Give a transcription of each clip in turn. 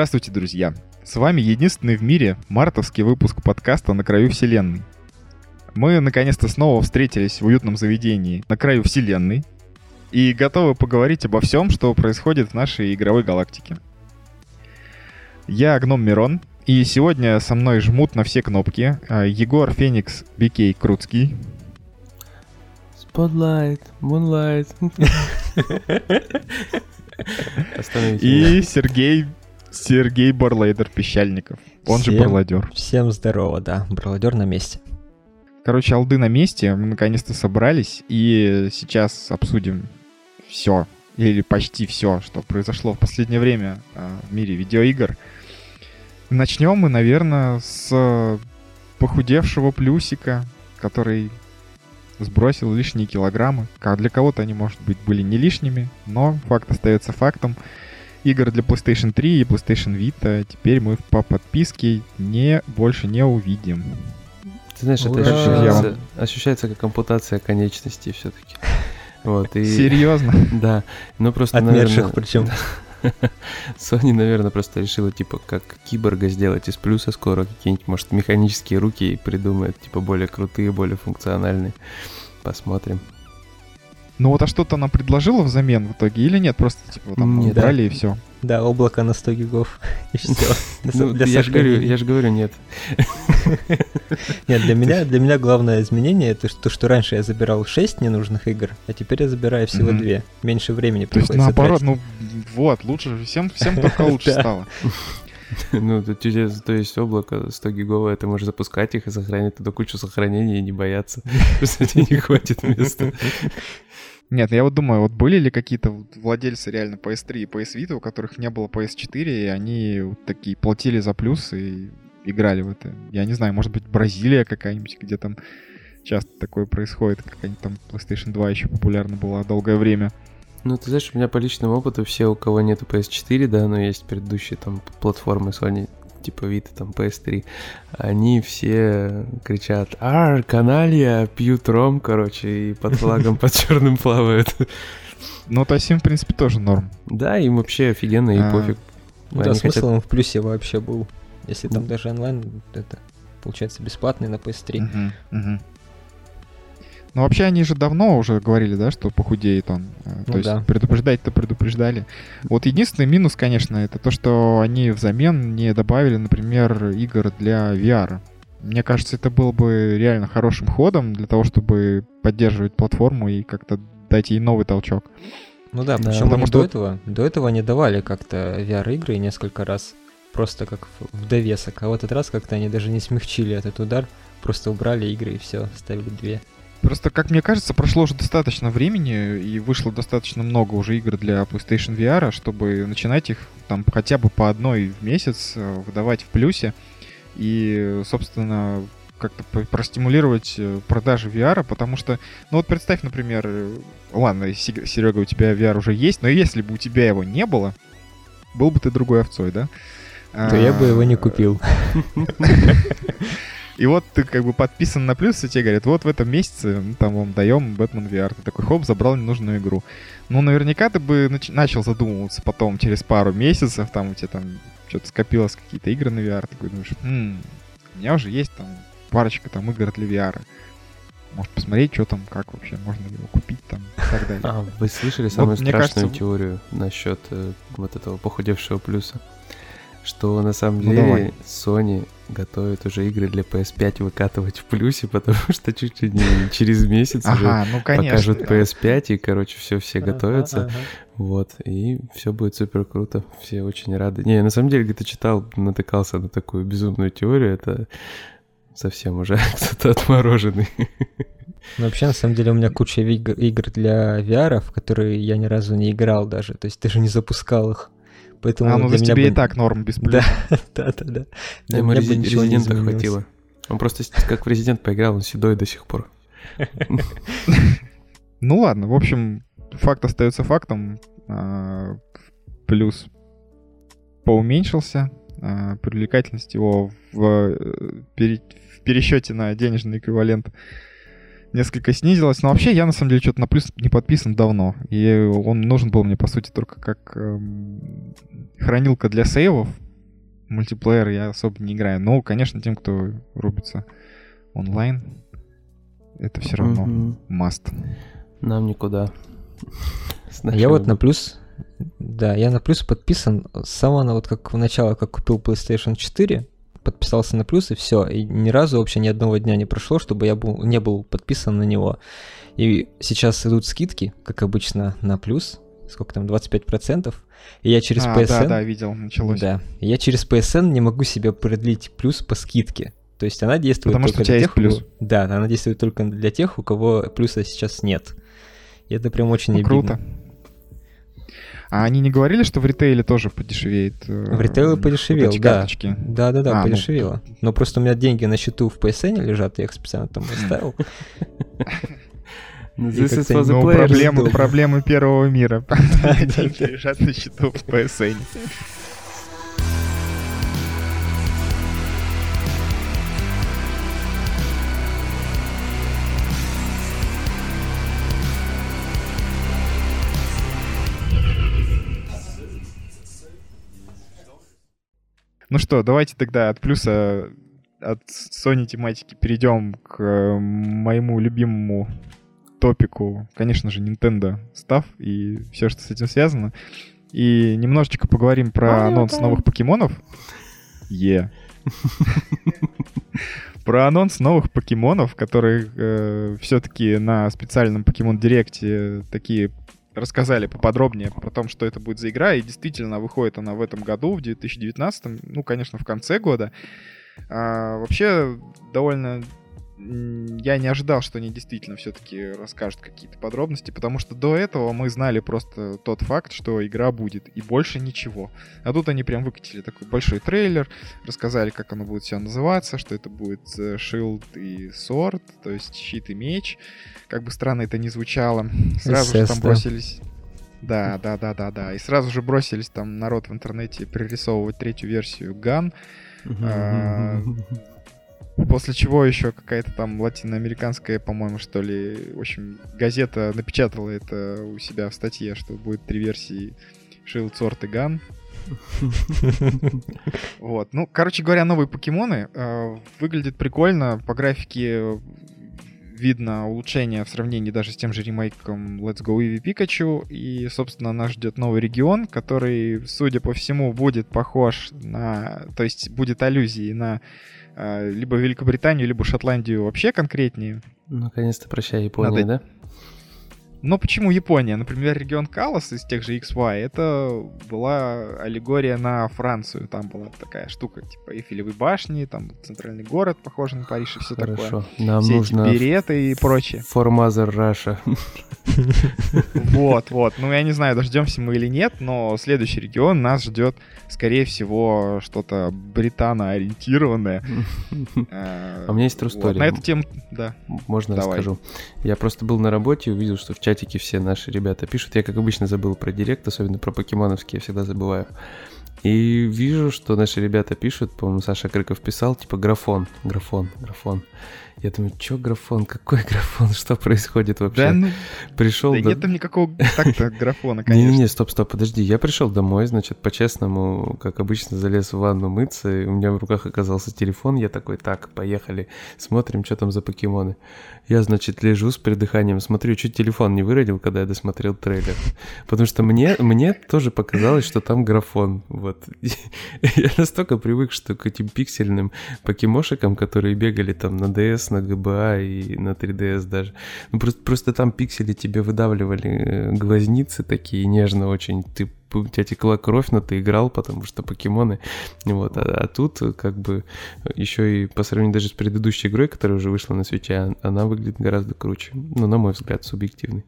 Здравствуйте, друзья! С вами единственный в мире мартовский выпуск подкаста «На краю вселенной». Мы наконец-то снова встретились в уютном заведении «На краю вселенной» и готовы поговорить обо всем, что происходит в нашей игровой галактике. Я Гном Мирон, и сегодня со мной жмут на все кнопки а, Егор Феникс Бикей Круцкий. Spotlight, Moonlight. И Сергей Сергей Барлейдер Пещальников, он Всем- же Барладер. Всем здорово, да. Барладер на месте. Короче, алды на месте, мы наконец-то собрались, и сейчас обсудим все, или почти все, что произошло в последнее время а, в мире видеоигр. Начнем мы, наверное, с похудевшего плюсика, который сбросил лишние килограммы. Ка- Для кого-то они, может быть, были не лишними, но факт остается фактом. Игр для PlayStation 3 и PlayStation Vita теперь мы по подписке не, больше не увидим. Ты знаешь, это Ура! ощущается, ощущается как ампутация конечностей все-таки. Вот, и... Серьезно? Да, ну просто, Отмерших наверное, причем. Sony, наверное, просто решила, типа, как киборга сделать из плюса скоро, какие-нибудь, может, механические руки и придумает, типа, более крутые, более функциональные. Посмотрим. Ну вот а что-то она предложила взамен в итоге или нет? Просто типа там Нет. убрали и все. Да, облако на 100 гигов. И все. Ну, я же говорю, я же говорю, нет. Нет, для меня, для меня главное изменение это то, что раньше я забирал 6 ненужных игр, а теперь я забираю всего Мгм. 2. Меньше времени То есть приходится наоборот, ну вот, лучше всем, всем только лучше Да. стало. Ну, то, есть облако 100 гиговое, ты можешь запускать их и сохранить туда кучу сохранений и не бояться, что тебе не хватит места. Нет, я вот думаю, вот были ли какие-то владельцы реально PS3 и PS Vita, у которых не было PS4, и они вот такие платили за плюс и играли в это. Я не знаю, может быть, Бразилия какая-нибудь, где там часто такое происходит, какая-нибудь там PlayStation 2 еще популярна была долгое время. Ну, ты знаешь, у меня по личному опыту все, у кого нету PS4, да, но есть предыдущие там платформы Sony, типа Vita, там PS3, они все кричат «Ар, каналья, пьют ром», короче, и под флагом под черным плавают. Ну, то есть им, в принципе, тоже норм. Да, им вообще офигенно и А. пофиг. Да, смысл он в плюсе вообще был. Если там даже онлайн, это получается бесплатный на PS3. Ну, вообще, они же давно уже говорили, да, что похудеет он. Э, То Ну есть да. предупреждать-то предупреждали. Вот единственный минус, конечно, это то, что они взамен не добавили, например, игр для VR. Мне кажется, это было бы реально хорошим ходом для того, чтобы поддерживать платформу и как-то дать ей новый толчок. Ну да, Да, причем потому что- до этого, до этого они давали как-то VR-игры несколько раз, просто как в, в довесок. А в этот раз как-то они даже не смягчили этот удар, просто убрали игры и все, ставили две. Просто, как мне кажется, прошло уже достаточно времени, и вышло достаточно много уже игр для PlayStation VR, чтобы начинать их там хотя бы по одной в месяц э, выдавать в плюсе. И, собственно, как-то простимулировать э, продажи VR, потому что, ну вот представь, например, э, ладно, Се- Серега, у тебя VR уже есть, но если бы у тебя его не было, был бы ты другой овцой, да? То я бы его не А, купил. и вот ты как бы подписан на плюс, и тебе говорят, вот в этом месяце ну, там вам даем Бэтмен VR. Ты такой, хоп, забрал ненужную игру. Ну, наверняка ты бы нач- начал задумываться потом, через пару месяцев, там у тебя там что-то скопилось, какие-то игры на VR. Ты такой думаешь, «М, у меня уже есть там парочка там игр для VR. Может посмотреть, что там, как вообще, можно его купить там и так далее. А, вы слышали самую мне страшную кажется, теорию насчет э, вот этого похудевшего плюса? Что на самом Ну, деле давай. Sony готовит уже игры для PS5 выкатывать в плюсе, потому что чуть ли не через месяц уже Ага, ну конечно. покажут PS5, и, короче, все все готовятся. ага. Вот, и все будет супер круто, все очень рады. Не, на самом деле, где-то читал, натыкался на такую безумную теорию, это совсем уже кто-то отмороженный. Ну, вообще, на самом деле, у меня куча игр для VR, в которые я ни разу не играл даже, то есть даже не запускал их. Поэтому А, ну для за меня тебе и бы- так норм без плюса. Да, да, да, да. Для Ему меня бы Рези- ничего не Резидента хватило. Он просто как в Резидент поиграл, он седой до сих пор. Ну ладно, в общем, факт остается фактом. А, Плюс поуменьшился. а, Привлекательность его в, э, в пересчете на денежный эквивалент несколько снизилось. Но вообще я, на самом деле, что-то на плюс не подписан давно. И он нужен был мне, по сути, только как эм, хранилка для сейвов. Мультиплеер я особо не играю. Но, конечно, тем, кто рубится онлайн, это все равно маст. Нам никуда. Я вот на плюс, да, я на плюс подписан с самого вот как в начало, как купил PlayStation 4, подписался на плюс и все, и ни разу вообще ни одного дня не прошло, чтобы я был, не был подписан на него. И сейчас идут скидки, как обычно, на плюс, сколько там, 25%, и я через А, PSN... да, да, видел, началось. Да. И Я через PSN не могу себе продлить плюс по скидке. То есть она действует Потому что только у тебя для есть тех, у плюс. Да, она действует только для тех, у кого плюса сейчас нет. И это прям очень Ну, обидно. круто. А они не говорили, что в ритейле тоже подешевеет? э, В ритейле вот подешевел, эти да. карточки? Да, да, да, А, ну. подешевело. Но просто у меня деньги на счету в PSN лежат, я их специально там оставил. This is for the Ну, players. проблемы, проблемы первого мира. Деньги лежат на счету в PSN. Ну что, давайте тогда от плюса от Sony тематики перейдем к э, моему любимому топику, конечно же, Nintendo Stuff и все, что с этим связано. И немножечко поговорим про анонс новых покемонов. Е. Про анонс новых покемонов, которые все-таки на специальном покемон директе такие рассказали поподробнее про том, что это будет за игра. И действительно, выходит она в этом году, в 2019, ну, конечно, в конце года. А, вообще, довольно я не ожидал, что они действительно все-таки расскажут какие-то подробности, потому что до этого мы знали просто тот факт, что игра будет, и больше ничего. А тут они прям выкатили такой большой трейлер, рассказали, как оно будет все называться, что это будет э, Shield и Sword, то есть щит и меч. Как бы странно это ни звучало. Сразу же там бросились... Да, да, да, да, да. И сразу же бросились там народ в интернете пририсовывать третью версию Ган. После чего еще какая-то там латиноамериканская, по-моему, что ли, в общем, газета напечатала это у себя в статье, что будет три версии Shield, Sword и Gun. Вот. Ну, короче говоря, новые покемоны. э, выглядят прикольно. По графике видно улучшение в сравнении даже с тем же ремейком Let's Go Eevee Pikachu. И, собственно, нас ждет новый регион, который, судя по всему, будет похож на... То есть будет аллюзией на либо Великобританию, либо Шотландию вообще конкретнее. Наконец-то прощай, Япония, да? Но почему Япония? Например, регион Калас из тех же XY, это была аллегория на Францию. Там была такая штука, типа Эйфелевой башни, там центральный город, похожий на Париж и все такое. Хорошо. Нам Все нужно эти береты и прочее. Mother Russia. Вот, вот. Ну, я не знаю, дождемся мы или нет, но следующий регион нас ждет, скорее всего, что-то британо-ориентированное. А у меня есть story. На эту тему, да. Можно расскажу. Я просто был на работе и увидел, что в чатике все наши ребята пишут. Я, как обычно, забыл про директ, особенно про покемоновские, я всегда забываю. И вижу, что наши ребята пишут, по-моему, Саша Крыков писал, типа графон, графон, графон. Я думаю, чё графон, какой графон, что происходит вообще? Да, ну, Пришел да до- нет там никакого так-то графона, конечно. Не-не-не, стоп-стоп, подожди. Я пришел домой, значит, по-честному, как обычно, залез в ванну мыться, и у меня в руках оказался телефон. Я такой, так, поехали, смотрим, что там за покемоны. Я, значит, лежу с придыханием, смотрю, чуть телефон не выродил, когда я досмотрел трейлер. Потому что мне, мне тоже показалось, что там графон. Вот. Я настолько привык, что к этим пиксельным покемошикам, которые бегали там на DS, на GBA и на 3DS даже. Ну, просто, просто там пиксели тебе выдавливали э, глазницы такие нежно очень. Ты, у тебя текла кровь, но ты играл, потому что покемоны. Вот. А, а тут э, как бы еще и по сравнению даже с предыдущей игрой, которая уже вышла на свече, а- она выглядит гораздо круче. Ну, на мой взгляд, субъективный.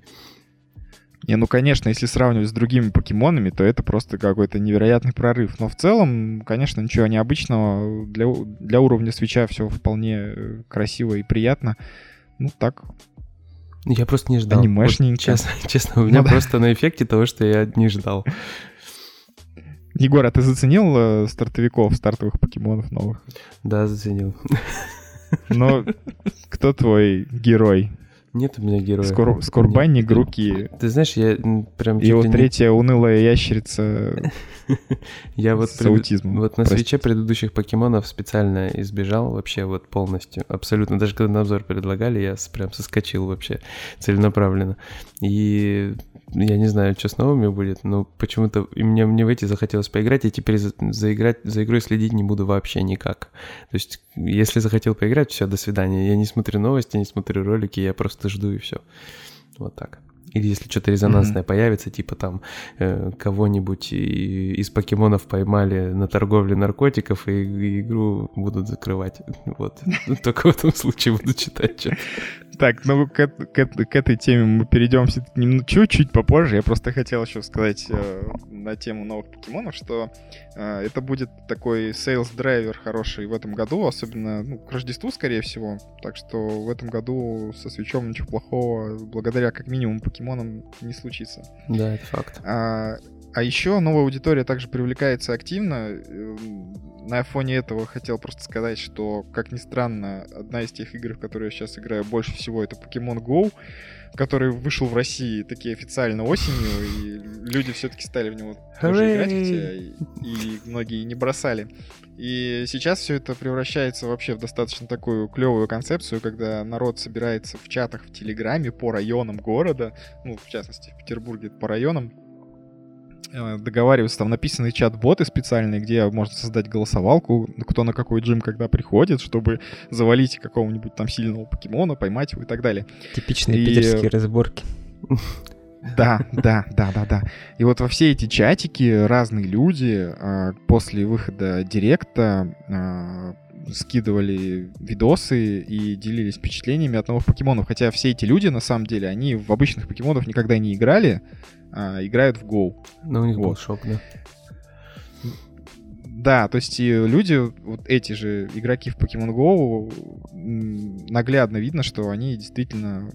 Не, ну, конечно, если сравнивать с другими покемонами, то это просто какой-то невероятный прорыв. Но в целом, конечно, ничего необычного. Для, для уровня свеча все вполне э, красиво и приятно. Ну, так. Я просто не ждал. Анимешненько. Вот честно, честно, у меня Ну да. просто на эффекте того, что я не ждал. Егор, а ты заценил э, стартовиков, стартовых покемонов новых? Да, заценил. Но кто твой герой? Нет у меня героя. Скор, скорбанник руки. Ты знаешь, я прям... И вот третья унылая ящерица я вот с аутизмом. Вот на свече предыдущих покемонов специально избежал вообще вот полностью. Абсолютно. Даже когда на обзор предлагали, я прям соскочил вообще целенаправленно. И я не знаю, что с новыми будет, но почему-то и мне, мне в эти захотелось поиграть, и теперь за, за, играть, за игрой следить не буду вообще никак. То есть, если захотел поиграть, все, до свидания. Я не смотрю новости, не смотрю ролики, я просто жду и все. Вот так. Или если что-то резонансное mm-hmm. появится, типа там э, кого-нибудь из покемонов поймали на торговле наркотиков и, и игру будут закрывать. Вот. Только в этом случае буду читать что Так, ну к, к, к этой теме мы перейдем чуть-чуть попозже. Я просто хотел еще сказать э, на тему новых покемонов, что э, это будет такой sales драйвер хороший в этом году, особенно ну, к Рождеству, скорее всего. Так что в этом году со свечом ничего плохого, благодаря как минимум покемонам, не случится. Да, это факт. А, а еще новая аудитория также привлекается активно. Эм, на фоне этого хотел просто сказать, что, как ни странно, одна из тех игр, в которые я сейчас играю больше всего, это Pokemon Go, который вышел в России такие официально осенью, и люди все-таки стали в него тоже играть, хотя и, и многие не бросали. И сейчас все это превращается вообще в достаточно такую клевую концепцию, когда народ собирается в чатах в Телеграме по районам города, ну, в частности, в Петербурге по районам, договариваются, там написаны чат-боты специальные, где можно создать голосовалку, кто на какой джим когда приходит, чтобы завалить какого-нибудь там сильного покемона, поймать его и так далее. Типичные и... питерские разборки. Да, да, да, да, да. И вот во все эти чатики разные люди э, после выхода директа э, скидывали видосы и делились впечатлениями от новых покемонов. Хотя все эти люди, на самом деле, они в обычных покемонов никогда не играли, а, играют в Go. Ну, у них вот. был шок, да. Да, то есть и люди, вот эти же игроки в Pokemon Go, наглядно видно, что они действительно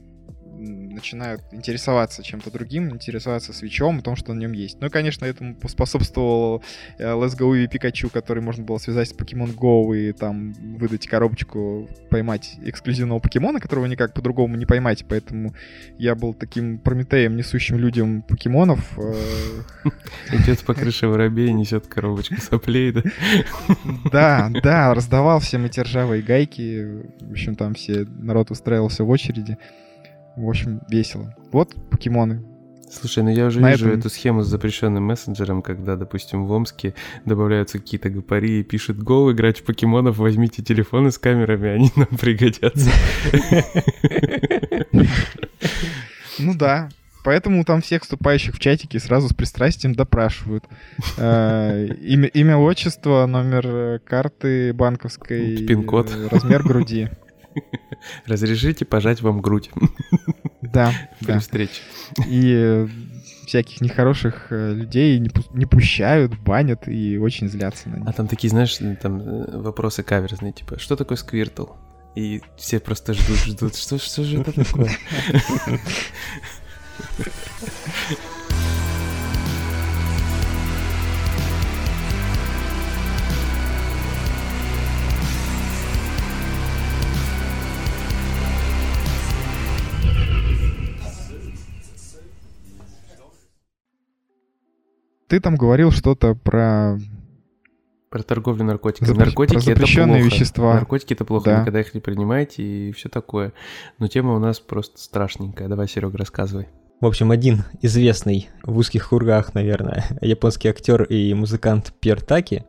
начинают интересоваться чем-то другим, интересоваться свечом, том, что на нем есть. Ну и, конечно, этому способствовал э, Let's Go и Пикачу, который можно было связать с Pokemon Go и там выдать коробочку, поймать эксклюзивного покемона, которого никак по-другому не поймать, поэтому я был таким Прометеем, несущим людям покемонов. Э. Идет по крыше воробей несет коробочку соплей, да? Да, да, раздавал всем эти ржавые гайки, в общем, там все, народ устраивался в очереди. В общем, весело. Вот покемоны. Слушай, ну я уже На вижу этом... эту схему с запрещенным мессенджером, когда, допустим, в Омске добавляются какие-то гопари и пишут «Го, играть в покемонов, возьмите телефоны с камерами, они нам пригодятся». Ну да, Поэтому там всех вступающих в чатики сразу с пристрастием допрашивают. Э, имя, имя, отчество, номер э, карты банковской, пин-код, размер груди. Разрешите пожать вам грудь. Да. При встрече. И э, всяких нехороших э, людей не, не пущают, банят и очень злятся на них. А там такие, знаешь, там э, вопросы каверзные, типа, что такое сквиртл? И все просто ждут, ждут, что, что же это такое? Ты там говорил что-то про... Про торговлю наркотиками. Запр... Наркотики про запрещенные это плохо. вещества. Наркотики это плохо, да. никогда их не принимайте и все такое. Но тема у нас просто страшненькая. Давай, Серега, рассказывай. В общем, один известный в узких кругах, наверное, японский актер и музыкант Пьер Таки,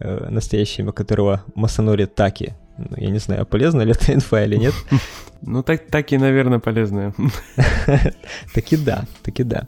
э, настоящее имя которого Масанори Таки. Ну, я не знаю, полезна ли эта инфа или нет. Ну, так, таки, наверное, полезная. Таки да, таки да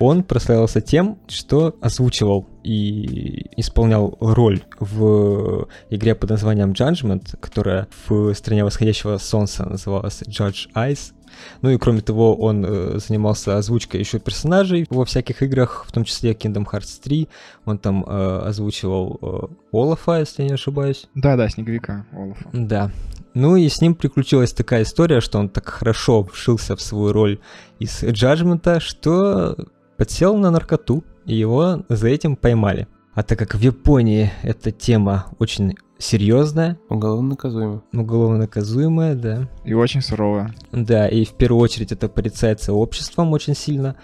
он прославился тем, что озвучивал и исполнял роль в игре под названием Judgment, которая в стране восходящего солнца называлась Judge Eyes. Ну и кроме того, он э, занимался озвучкой еще персонажей во всяких играх, в том числе Kingdom Hearts 3. Он там э, озвучивал э, Олафа, если я не ошибаюсь. Да-да, Снеговика Олафа. Да. Ну и с ним приключилась такая история, что он так хорошо вшился в свою роль из Джаджмента, что подсел на наркоту, и его за этим поймали. А так как в Японии эта тема очень серьезная. Уголовно наказуемая. Уголовно наказуемая, да. И очень суровая. Да, и в первую очередь это порицается обществом очень сильно.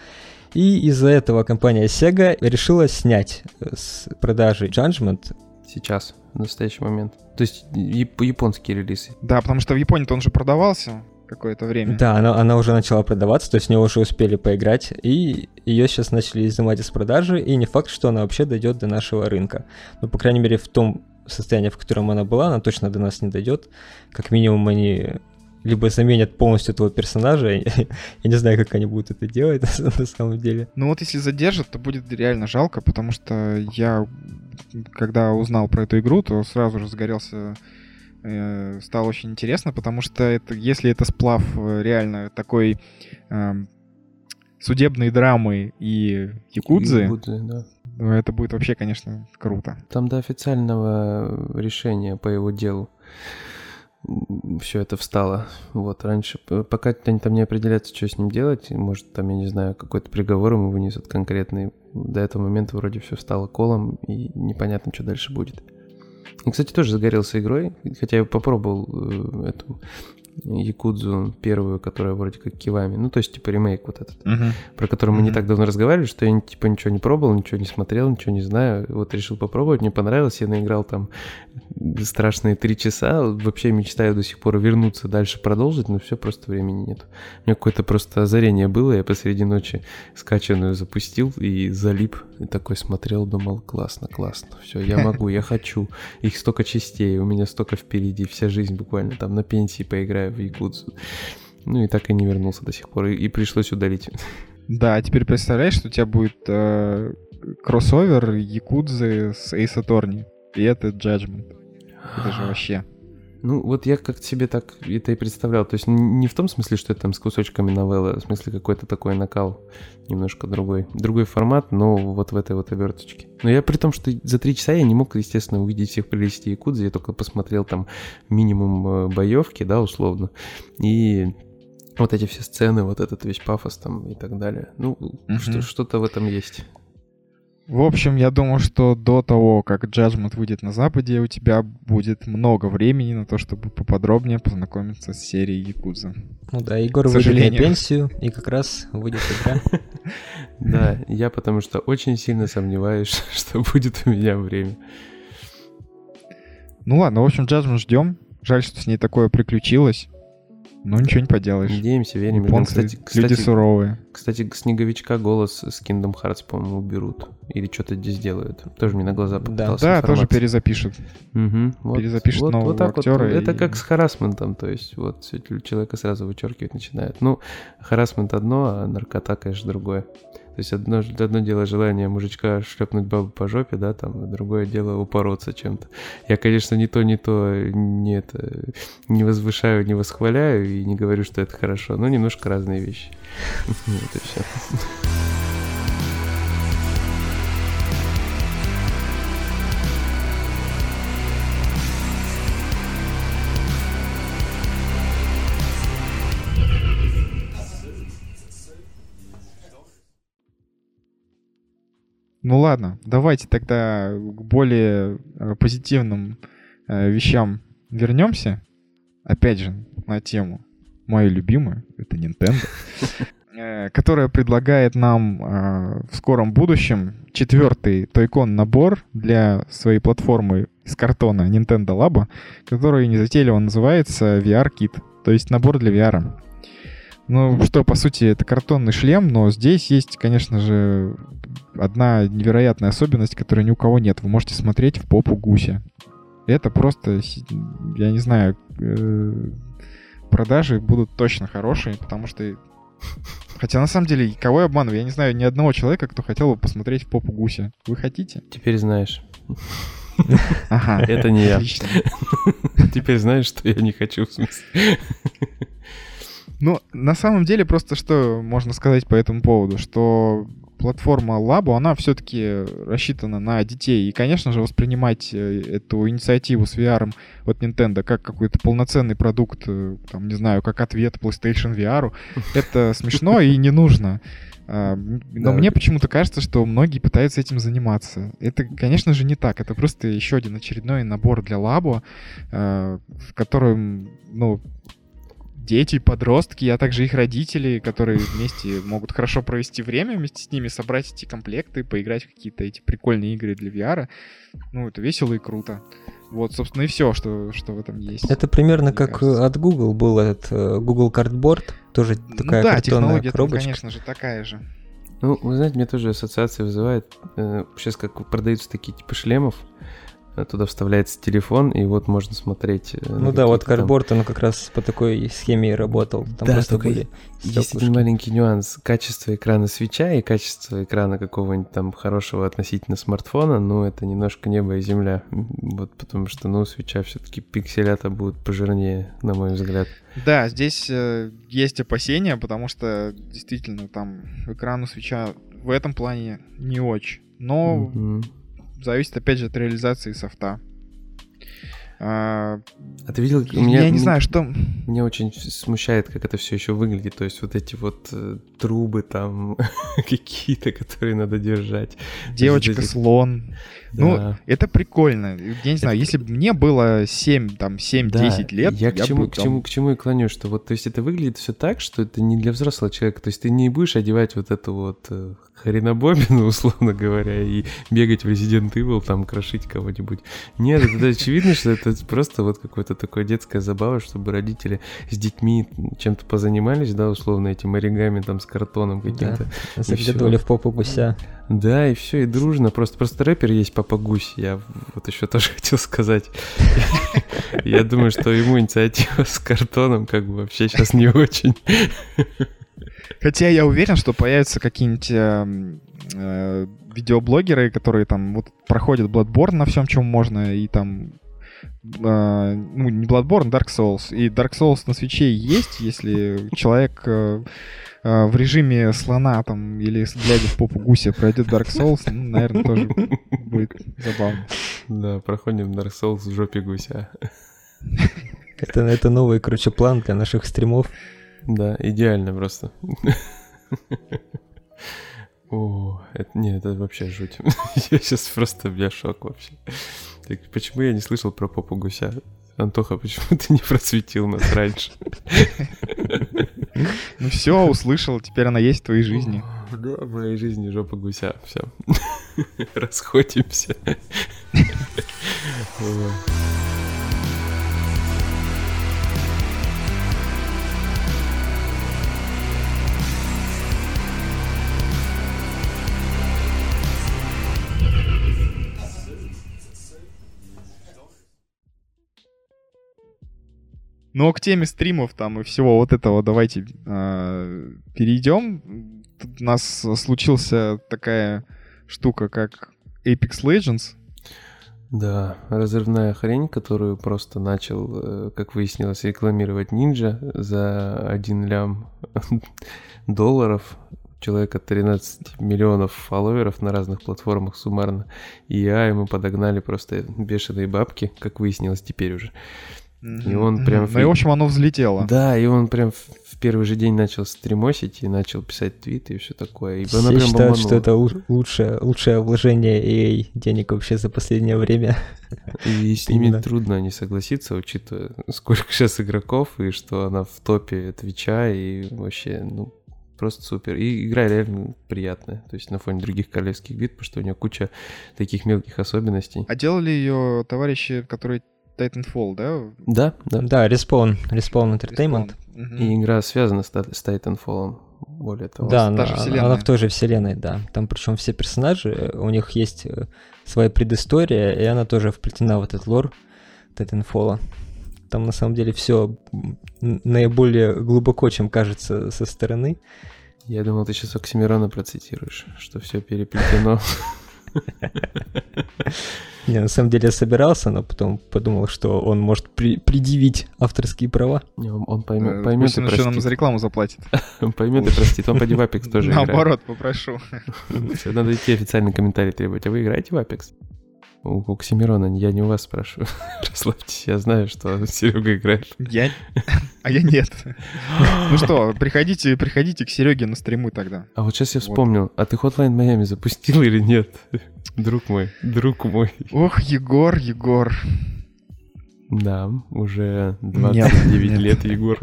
И из-за этого компания Sega решила снять с продажи Judgment. Сейчас, в настоящий момент. То есть яп- японские релизы. Да, потому что в Японии-то он же продавался какое-то время. Да, она, она уже начала продаваться, то есть в нее уже успели поиграть, и ее сейчас начали изымать из продажи, и не факт, что она вообще дойдет до нашего рынка. Ну, по крайней мере, в том состоянии, в котором она была, она точно до нас не дойдет. Как минимум, они либо заменят полностью этого персонажа, я, не знаю, как они будут это делать на самом деле. Ну вот если задержат, то будет реально жалко, потому что я, когда узнал про эту игру, то сразу же загорелся э, стало очень интересно, потому что это, если это сплав э, реально такой э, судебной драмы и якудзы, якудзы да. это будет вообще, конечно, круто. Там до официального решения по его делу все это встало. Вот раньше, пока они там не определятся, что с ним делать, может, там, я не знаю, какой-то приговор ему вынесут конкретный. До этого момента вроде все встало колом, и непонятно, что дальше будет. И, кстати, тоже загорелся игрой, хотя я попробовал э, эту Якудзу первую, которая вроде как Кивами. Ну, то есть, типа, ремейк вот этот, uh-huh. про который мы uh-huh. не так давно разговаривали, что я, типа, ничего не пробовал, ничего не смотрел, ничего не знаю. Вот решил попробовать, мне понравилось, я наиграл там страшные три часа. Вообще мечтаю до сих пор вернуться дальше, продолжить, но все, просто времени нет. У меня какое-то просто озарение было, я посреди ночи скачанную запустил и залип. И такой смотрел, думал, классно, классно, все, я могу, я хочу. Их столько частей, у меня столько впереди, вся жизнь буквально там на пенсии поиграю в Якутсу. Ну и так и не вернулся до сих пор, и, и пришлось удалить. Да, а теперь представляешь, что у тебя будет э, кроссовер Якудзы с Ace Attorney, и это Judgment. Это же вообще... Ну, вот я как себе так это и представлял. То есть не в том смысле, что это там с кусочками новеллы, а в смысле какой-то такой накал немножко другой. Другой формат, но вот в этой вот оберточке. Но я при том, что за три часа я не мог, естественно, увидеть всех прелестей Якудзы. Я только посмотрел там минимум э, боевки, да, условно. И вот эти все сцены, вот этот весь пафос там и так далее. Ну, mm-hmm. что, что-то в этом есть. В общем, я думаю, что до того, как Judgment выйдет на Западе, у тебя будет много времени на то, чтобы поподробнее познакомиться с серией Якуза. Ну да, Егор выйдет на пенсию, и как раз выйдет игра. Да, я потому что очень сильно сомневаюсь, что будет у меня время. Ну ладно, в общем, Judgment ждем. Жаль, что с ней такое приключилось. Ну, ничего не поделаешь. Надеемся, верим. Японцы, кстати, кстати, люди суровые. Кстати, Снеговичка голос с Kingdom Hearts, по-моему, уберут. Или что-то здесь делают. Тоже мне на глаза попытался Да, да тоже перезапишут. Угу, вот, перезапишут вот, нового вот так актера. Вот. И... Это как с харасментом, то есть вот человека сразу вычеркивать начинает. Ну, харасмент одно, а наркота, конечно, другое. То есть одно, одно дело желание мужичка шлепнуть бабу по жопе, да, там, другое дело упороться чем-то. Я, конечно, ни то, ни то не, это, не возвышаю, не восхваляю и не говорю, что это хорошо, но немножко разные вещи. Вот и все. Ну ладно, давайте тогда к более э, позитивным э, вещам вернемся. Опять же, на тему мою любимую, это Nintendo, э, которая предлагает нам в скором будущем четвертый Toy-Con набор для своей платформы из картона Nintendo Labo, который незатейливо называется VR Kit, то есть набор для VR. Ну что, по сути, это картонный шлем, но здесь есть, конечно же, одна невероятная особенность, которой ни у кого нет. Вы можете смотреть в попу гуся. Это просто, я не знаю, э, продажи будут точно хорошие, потому что... Хотя на самом деле, кого я обманываю? Я не знаю ни одного человека, кто хотел бы посмотреть в попу гуся. Вы хотите? Теперь знаешь. Ага. Это не я. Теперь знаешь, что я не хочу, в смысле. Ну, на самом деле, просто что можно сказать по этому поводу, что платформа Labo, она все-таки рассчитана на детей. И, конечно же, воспринимать э, эту инициативу с VR от Nintendo как какой-то полноценный продукт, э, там, не знаю, как ответ PlayStation VR, это смешно и не нужно. А, но да. мне почему-то кажется, что многие пытаются этим заниматься. Это, конечно же, не так. Это просто еще один очередной набор для лабо, а, в котором, ну, дети, подростки, а также их родители, которые вместе могут хорошо провести время, вместе с ними собрать эти комплекты, поиграть в какие-то эти прикольные игры для VR. Ну, это весело и круто. Вот, собственно, и все, что, что в этом есть. Это примерно как кажется. от Google был этот uh, Google Cardboard, тоже ну такая ну, да, технология коробочка. Там, конечно же, такая же. Ну, вы знаете, мне тоже ассоциация вызывает. Э, сейчас как продаются такие типа шлемов, туда вставляется телефон, и вот можно смотреть. Э, ну да, вот Cardboard, он как раз по такой схеме и работал. Там да, просто были есть один маленький нюанс. Качество экрана свеча и качество экрана какого-нибудь там хорошего относительно смартфона, ну, это немножко небо и земля. Вот потому что, ну, свеча все-таки пикселята будут пожирнее, на мой взгляд. Да, здесь э, есть опасения, потому что действительно там экран у свеча в этом плане не очень. Но mm-hmm зависит, опять же, от реализации софта. А, а ты видел? Я меня, не знаю, что... Меня очень смущает, как это все еще выглядит. То есть вот эти вот э, трубы там какие-то, которые надо держать. Девочка-слон. Ну, да. это прикольно. Я не знаю, это... если бы мне было 7, там, 7-10 да, лет... Я, к, чему, бы, к, чему, к чему и клоню, что вот, то есть это выглядит все так, что это не для взрослого человека. То есть ты не будешь одевать вот эту вот э, хренобобину, условно говоря, и бегать в Resident Evil, там, крошить кого-нибудь. Нет, это очевидно, что это просто вот какое-то такое детская забава, чтобы родители с детьми чем-то позанимались, да, условно, этим оригами, там, с картоном каким-то. Да, заглядывали в попу гуся. Да, и все, и дружно. Просто, просто рэпер есть Папа Гусь. Я вот еще тоже хотел сказать. Я думаю, что ему инициатива с картоном как бы вообще сейчас не очень. Хотя я уверен, что появятся какие-нибудь э, э, видеоблогеры, которые там вот проходят Bloodborne на всем, чем можно, и там ну, не Bloodborne, Dark Souls. И Dark Souls на свече есть, если человек uh, uh, в режиме слона там или глядя в попу гуся пройдет Dark Souls, ну, наверное, тоже будет забавно. Да, проходим Dark Souls в жопе гуся. Это, это новый, короче, план для наших стримов. Да, идеально просто. О, это, нет, это вообще жуть. я сейчас просто, меня шок вообще. Так, почему я не слышал про попу гуся? Антоха, почему ты не просветил нас раньше? Ну все, услышал, теперь она есть в твоей жизни. Да, в моей жизни жопа гуся, все. Расходимся. Но к теме стримов там и всего вот этого давайте э, перейдем. Тут у нас случился такая штука, как Apex Legends. Да, разрывная хрень, которую просто начал, э, как выяснилось, рекламировать Ninja за 1 лям долларов. Человека 13 миллионов фолловеров на разных платформах суммарно. И я ему подогнали просто бешеные бабки, как выяснилось теперь уже. И он прям... Ну и, в общем, оно взлетело. Да, и он прям в первый же день начал стримосить и начал писать твиты и все такое. И Все она прям считают, что это лучшее, лучшее вложение EA денег вообще за последнее время. И с ними Именно. трудно не согласиться, учитывая, сколько сейчас игроков, и что она в топе Твича, и вообще, ну, просто супер. И игра реально приятная, то есть на фоне других королевских бит, потому что у нее куча таких мелких особенностей. А делали ее товарищи, которые Titanfall, да? Да, да. Да, Respawn, Respawn Entertainment. Respawn. И игра связана с, с Titanfall, более того. Да, она, она в той же вселенной, да. Там причем все персонажи, у них есть э, своя предыстория, и она тоже вплетена в этот лор Titanfall. Там на самом деле все наиболее глубоко, чем кажется со стороны. Я думал, ты сейчас Оксимирона процитируешь, что все переплетено. Не, на самом деле я собирался, но потом подумал, что он может при предъявить авторские права. Не, он, он поймет, э, поймет Пусть он еще нам за рекламу заплатит. Он поймет и простит. Он пойди в Apex тоже Наоборот, попрошу. Надо идти официальный комментарий требовать. А вы играете в Apex? У Оксимирона, я не у вас спрашиваю. Расслабьтесь, я знаю, что Серега играет. Я... А я нет. Ну что, приходите, приходите к Сереге на стримы тогда. А вот сейчас я вспомнил, а ты Hotline Miami запустил или нет? Друг мой, друг мой. Ох, Егор, Егор. Да, уже 29 нет, лет, нет. Егор.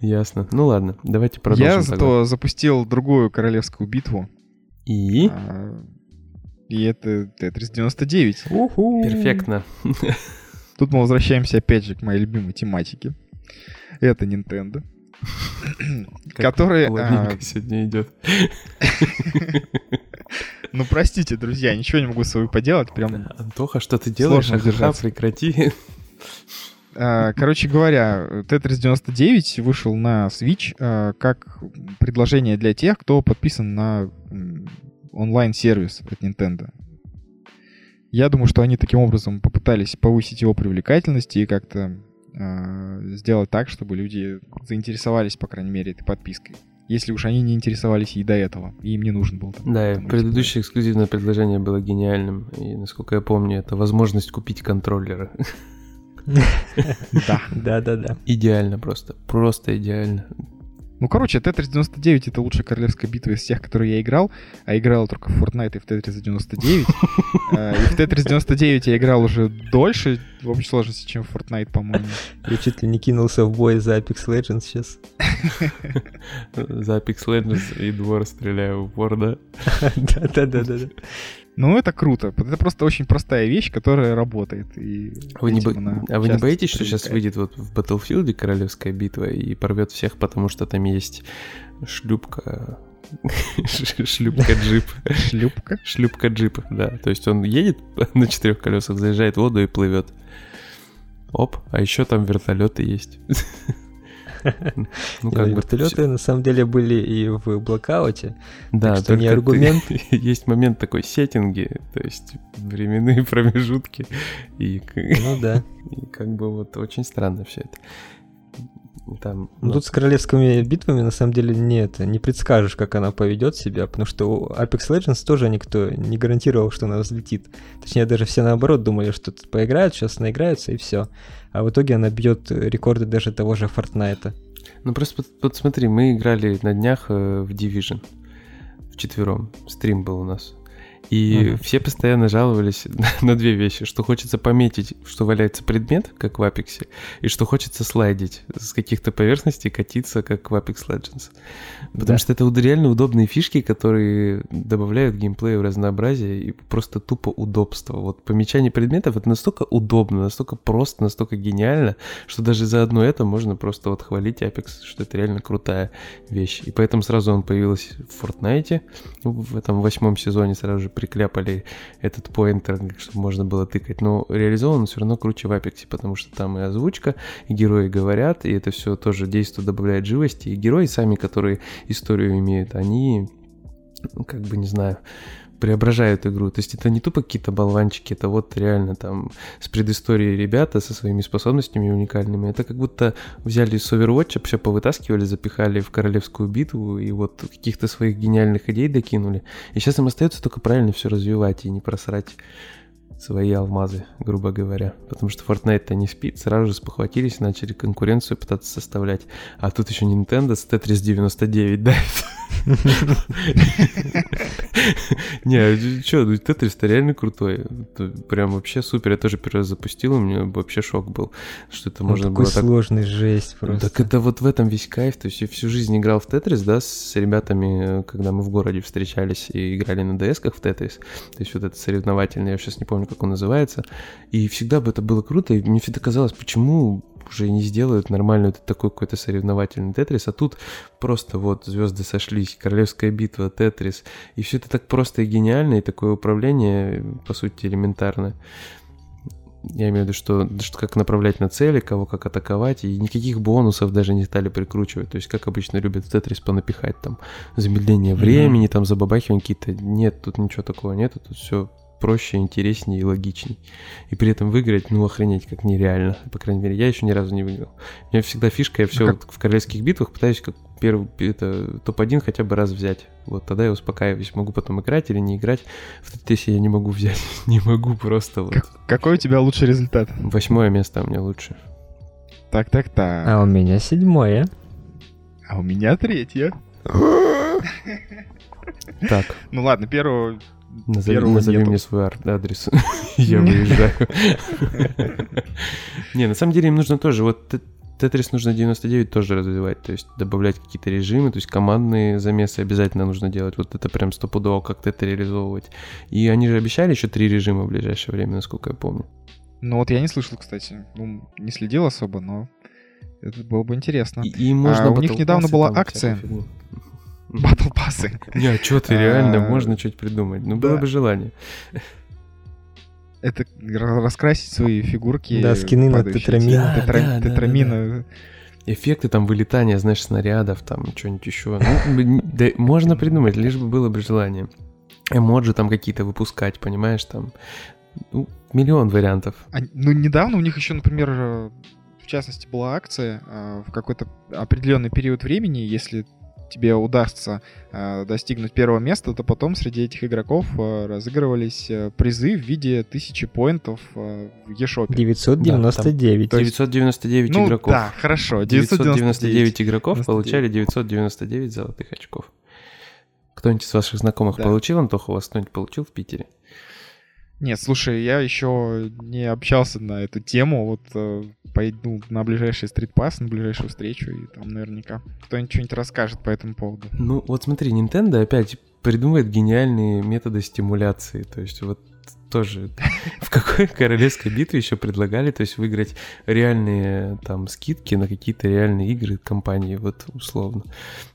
Ясно. Ну ладно, давайте продолжим. Я зато запустил другую королевскую битву. И? А, и это Tetris 99. Уху. Перфектно. Тут мы возвращаемся опять же к моей любимой тематике. Это Nintendo. Который... А... сегодня идет. Ну, простите, друзья, ничего не могу с собой поделать. Прям Антоха, что ты делаешь? Ага, прекрати. А, короче говоря, Tetris 99 вышел на Switch а, как предложение для тех, кто подписан на онлайн-сервис от Nintendo. Я думаю, что они таким образом попытались повысить его привлекательность и как-то э, сделать так, чтобы люди заинтересовались, по крайней мере, этой подпиской. Если уж они не интересовались и до этого, и им не нужен был. Там, да, там, предыдущее эксклюзивное предложение было гениальным. И, насколько я помню, это возможность купить контроллеры. Да. Да, да, да. Идеально просто. Просто идеально. Ну, короче, Tetris 99 это лучшая королевская битва из всех, которые я играл. А играл только в Fortnite и в Tetris 99. А, и в Tetris 99 я играл уже дольше, в общей сложности, чем в Fortnite, по-моему. Я чуть ли не кинулся в бой за Apex Legends сейчас. За Apex Legends и двор стреляю в упор, да? Да-да-да-да. Ну, это круто. Это просто очень простая вещь, которая работает. И вы не бо... А вы не боитесь, что сейчас выйдет вот в Battlefield королевская битва и порвет всех, потому что там есть шлюпка Шлюпка джип. Шлюпка? Шлюпка джип, да. То есть он едет на четырех колесах, заезжает в воду и плывет. Оп, а еще там вертолеты есть. Ну, как вертолеты на самом деле были и в блокауте. Да, что не аргумент. Есть момент такой сеттинги, то есть временные промежутки. И, ну да. И как бы вот очень странно все это. Там, ну, тут с королевскими битвами на самом деле нет, не предскажешь, как она поведет себя, потому что у Apex Legends тоже никто не гарантировал, что она взлетит. Точнее, даже все наоборот думали, что тут поиграют, сейчас наиграются и все. А в итоге она бьет рекорды даже того же Fortnite. Ну просто вот смотри, мы играли на днях э, в Division в четвером. Стрим был у нас. И угу. все постоянно жаловались на две вещи, что хочется пометить, что валяется предмет, как в Apex, и что хочется слайдить с каких-то поверхностей, катиться, как в Apex Legends. Потому да. что это реально удобные фишки, которые добавляют геймплею разнообразие и просто тупо удобство. Вот помечание предметов это настолько удобно, настолько просто, настолько гениально, что даже за одно это можно просто вот хвалить Apex, что это реально крутая вещь. И поэтому сразу он появился в Fortnite, в этом восьмом сезоне сразу же прикляпали этот поинтер, чтобы можно было тыкать. Но реализован все равно круче в Apex, потому что там и озвучка, и герои говорят, и это все тоже действие добавляет живости. И герои сами, которые историю имеют, они, как бы, не знаю, преображают игру. То есть это не тупо какие-то болванчики, это вот реально там с предысторией ребята со своими способностями уникальными. Это как будто взяли с Overwatch, все повытаскивали, запихали в королевскую битву и вот каких-то своих гениальных идей докинули. И сейчас им остается только правильно все развивать и не просрать свои алмазы, грубо говоря. Потому что Fortnite-то не спит, сразу же спохватились, начали конкуренцию пытаться составлять. А тут еще Nintendo с Tetris 99 да? Не, что, ну Тетрис-то реально крутой. Прям вообще супер. Я тоже первый раз запустил, у меня вообще шок был, что это можно было так... сложный жесть просто. Так это вот в этом весь кайф. То есть я всю жизнь играл в Тетрис, да, с ребятами, когда мы в городе встречались и играли на ДС-ках в Тетрис. То есть вот это соревновательный, я сейчас не помню, как он называется. И всегда бы это было круто, и мне всегда казалось, почему уже не сделают нормальный вот такой какой-то соревновательный Тетрис, а тут просто вот звезды сошлись, королевская битва, Тетрис, и все это так просто и гениально, и такое управление, по сути, элементарно. Я имею в виду, что, что как направлять на цели, кого как атаковать, и никаких бонусов даже не стали прикручивать. То есть, как обычно любят в Тетрис понапихать, там, замедление времени, mm-hmm. там, забабахивание какие-то. Нет, тут ничего такого нет, тут все проще, интереснее и логичней. И при этом выиграть, ну, охренеть, как нереально. По крайней мере, я еще ни разу не выиграл. У меня всегда фишка, я все а вот в королевских битвах пытаюсь как первый это, топ-1 хотя бы раз взять. Вот тогда я успокаиваюсь. Могу потом играть или не играть. В ТТС я не могу взять. не могу просто вот. Как, какой у тебя лучший результат? Восьмое место у меня лучше. Так, так, так. А у меня седьмое. А у меня третье. Так. Ну ладно, первого Назови, назови мне свой адрес. Я выезжаю. Не, на самом деле им нужно тоже, вот Тетрис нужно 99 тоже развивать, то есть добавлять какие-то режимы, то есть командные замесы обязательно нужно делать. Вот это прям стопудово как-то это реализовывать. И они же обещали еще три режима в ближайшее время, насколько я помню. Ну вот я не слышал, кстати. Ну, не следил особо, но это было бы интересно. И, и можно а, у них недавно была акция. Батл пассы. Не, а что ты, реально, а, можно что-то придумать. Ну, было бы желание. Это раскрасить свои фигурки. Да, скины на тетрамин. Тетрамина. Эффекты там вылетания, знаешь, снарядов, там что-нибудь еще. Ну, можно придумать, лишь бы было бы желание. Эмоджи там какие-то выпускать, понимаешь, там ну, миллион вариантов. А, ну, недавно у них еще, например, э, в частности, была акция э, в какой-то определенный период времени, если тебе удастся э, достигнуть первого места, то потом среди этих игроков э, разыгрывались э, призы в виде тысячи поинтов э, в eShop. 999. Да, 999 ну, игроков. Да, хорошо. 999, 999 игроков 99. получали 999 золотых очков. Кто-нибудь из ваших знакомых да. получил, Антоха, у вас кто-нибудь получил в Питере? Нет, слушай, я еще не общался на эту тему. Вот э, пойду на ближайший стритпасс, на ближайшую встречу, и там наверняка кто-нибудь что-нибудь расскажет по этому поводу. Ну, вот смотри, Nintendo опять придумывает гениальные методы стимуляции. То есть вот тоже в какой королевской битве еще предлагали, то есть выиграть реальные там скидки на какие-то реальные игры компании, вот условно.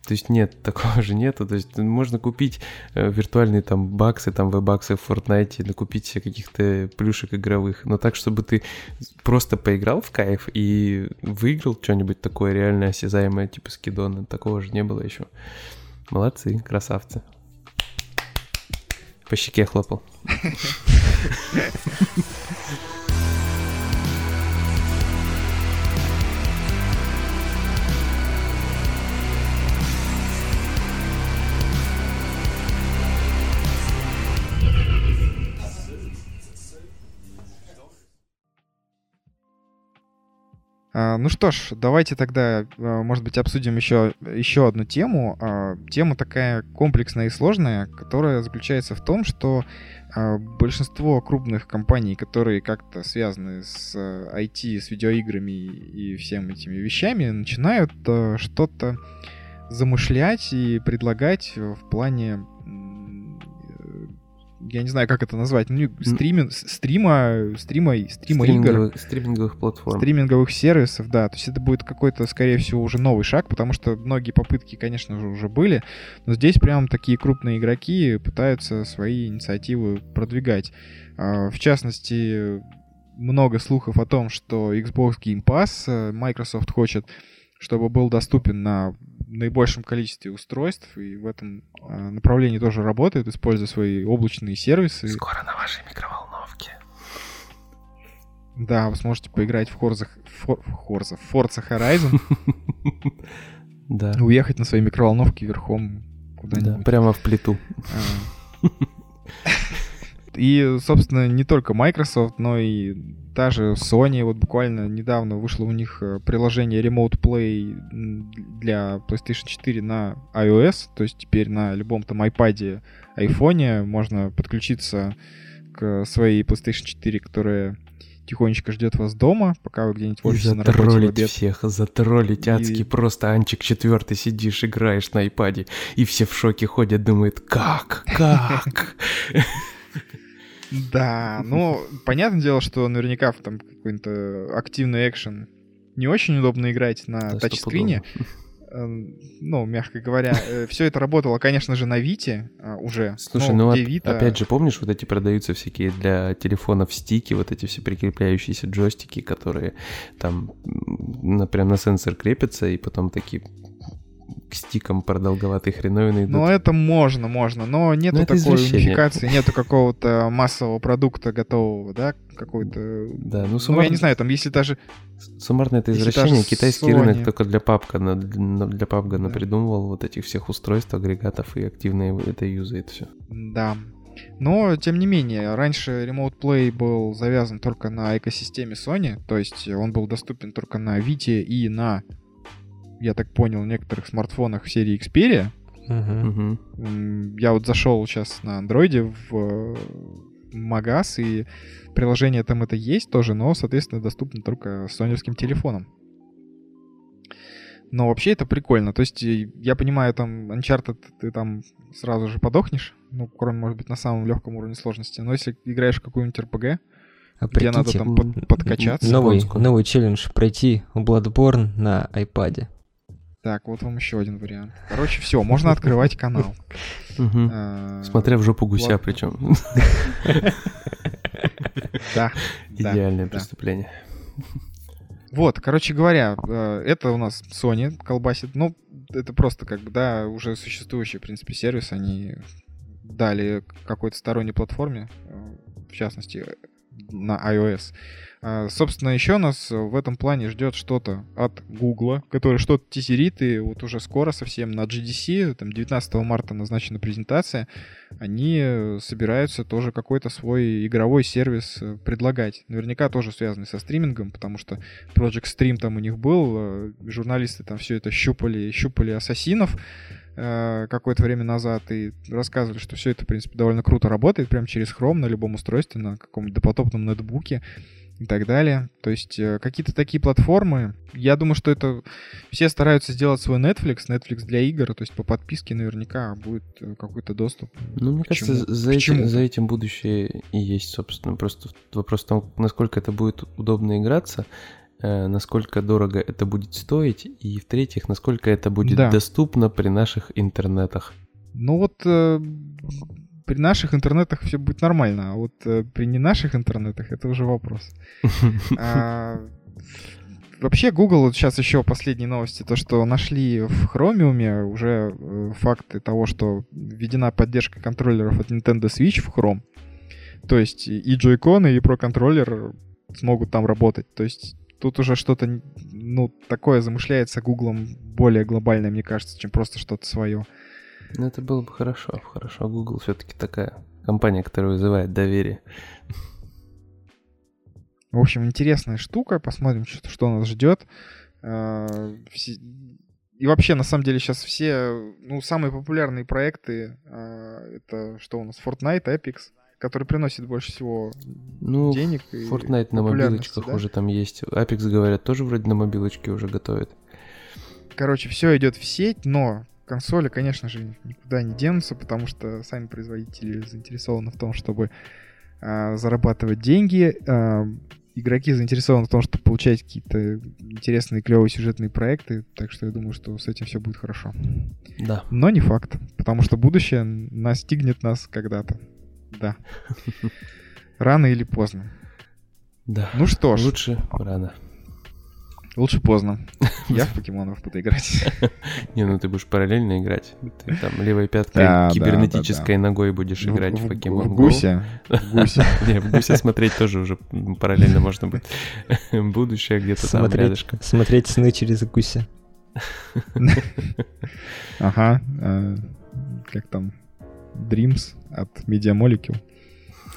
То есть нет, такого же нету. То есть можно купить э, виртуальные там баксы, там веб-баксы в Fortnite, накупить себе каких-то плюшек игровых, но так, чтобы ты просто поиграл в кайф и выиграл что-нибудь такое реально осязаемое, типа скидона, такого же не было еще. Молодцы, красавцы. По щеке хлопал. А, ну что ж, давайте тогда, а, может быть, обсудим еще, еще одну тему. А, тема такая комплексная и сложная, которая заключается в том, что большинство крупных компаний, которые как-то связаны с IT, с видеоиграми и всем этими вещами, начинают что-то замышлять и предлагать в плане я не знаю, как это назвать, ну, стриминг, стрима, стрима, стрима игр. Стриминговых платформ. Стриминговых сервисов, да. То есть это будет какой-то, скорее всего, уже новый шаг, потому что многие попытки, конечно же, уже были, но здесь прям такие крупные игроки пытаются свои инициативы продвигать. А, в частности, много слухов о том, что Xbox Game Pass э, Microsoft хочет, чтобы был доступен на наибольшем количестве устройств, и в этом а, направлении тоже работает, используя свои облачные сервисы. Скоро на вашей микроволновке. Да, вы сможете поиграть в Forza, For, Forza, Forza Horizon. Да. Уехать на своей микроволновке верхом куда-нибудь. Да, прямо в плиту. И, собственно, не только Microsoft, но и даже Sony. Вот буквально недавно вышло у них э, приложение Remote Play для PlayStation 4 на iOS. То есть теперь на любом там iPad, iPhone можно подключиться к своей PlayStation 4, которая тихонечко ждет вас дома, пока вы где-нибудь в офисе на работе в обед. всех, затроллить и... адски. Просто Анчик четвертый сидишь, играешь на iPad, и все в шоке ходят, думают, как, как? Да, ну, понятное дело, что наверняка в там какой-то активный экшен не очень удобно играть на да, тачскрине. Эм, ну, мягко говоря, э, все это работало, конечно же, на Вите а, уже. Слушай, ну, ну Vita... опять же, помнишь, вот эти продаются всякие для телефонов стики, вот эти все прикрепляющиеся джойстики, которые там прям на сенсор крепятся, и потом такие к стикам продолговатые хреновины идут. Ну, это можно, можно, но нету но такой унификации, нету какого-то массового продукта готового, да, какой-то... Да, ну, суммар... ну, я не знаю, там, если даже... Суммарно это извращение, китайский Sony... рынок только для папка, для папка да. придумывал вот этих всех устройств, агрегатов и активно это юзает все. Да, но, тем не менее, раньше Remote Play был завязан только на экосистеме Sony, то есть он был доступен только на Vita и на, я так понял, некоторых смартфонах серии Xperia. Uh-huh. Я вот зашел сейчас на андроиде в магаз, и приложение там это есть тоже, но, соответственно, доступно только соневским телефоном. Но вообще это прикольно. То есть, я понимаю, там Uncharted ты там сразу же подохнешь, ну, кроме, может быть, на самом легком уровне сложности. Но если играешь в какую-нибудь RPG, а где надо там под, подкачаться. Новый, новый челлендж пройти Bloodborne на iPad. Так, вот вам еще один вариант. Короче, все, можно открывать канал. А, Смотря в жопу гуся причем. Да. Идеальное преступление. Вот, короче говоря, э, это у нас Sony колбасит. Ну, это просто как бы, да, уже существующий, в принципе, сервис. Они дали какой-то сторонней платформе, э, в частности, на iOS. А, собственно, еще нас в этом плане ждет что-то от Google, который что-то тизерит, и вот уже скоро совсем на GDC, там 19 марта назначена презентация, они собираются тоже какой-то свой игровой сервис э, предлагать. Наверняка тоже связанный со стримингом, потому что Project Stream там у них был, э, журналисты там все это щупали, щупали ассасинов, э, какое-то время назад и рассказывали, что все это, в принципе, довольно круто работает, прямо через Chrome на любом устройстве, на каком-нибудь допотопном ноутбуке и так далее. То есть э, какие-то такие платформы. Я думаю, что это все стараются сделать свой Netflix, Netflix для игр, то есть по подписке наверняка будет э, какой-то доступ. Ну, мне кажется, за этим, за этим будущее и есть, собственно. Просто вопрос в том, насколько это будет удобно играться, э, насколько дорого это будет стоить, и в-третьих, насколько это будет да. доступно при наших интернетах. Ну вот при наших интернетах все будет нормально, а вот э, при не наших интернетах это уже вопрос. А, вообще, Google, вот сейчас еще последние новости, то, что нашли в Chromium уже э, факты того, что введена поддержка контроллеров от Nintendo Switch в Chrome. То есть и Joy-Con, и Pro контроллер смогут там работать. То есть тут уже что-то, ну, такое замышляется Гуглом более глобальное, мне кажется, чем просто что-то свое. Ну, это было бы хорошо. Хорошо, Google все-таки такая компания, которая вызывает доверие. В общем, интересная штука. Посмотрим, что, что нас ждет. А, и вообще, на самом деле, сейчас все, ну, самые популярные проекты, а, это что у нас, Fortnite, Epic, который приносит больше всего ну, денег. Fortnite на мобилочках да? уже там есть. Apex, говорят, тоже вроде на мобилочке уже готовят. Короче, все идет в сеть, но консоли, конечно же, никуда не денутся, потому что сами производители заинтересованы в том, чтобы а, зарабатывать деньги. А, игроки заинтересованы в том, чтобы получать какие-то интересные, клевые сюжетные проекты. Так что я думаю, что с этим все будет хорошо. Да. Но не факт, потому что будущее настигнет нас когда-то. Да. Рано или поздно. Да. Ну что ж. Лучше рано. Лучше поздно. Я в покемонов буду играть. Не, ну ты будешь параллельно играть. Ты там левой пяткой кибернетической ногой будешь играть в покемон. В гуся. гуся. Не, в гуся смотреть тоже уже параллельно можно будет. Будущее где-то там рядышком. Смотреть сны через гуся. Ага. А, как там? Dreams от Media Molecule.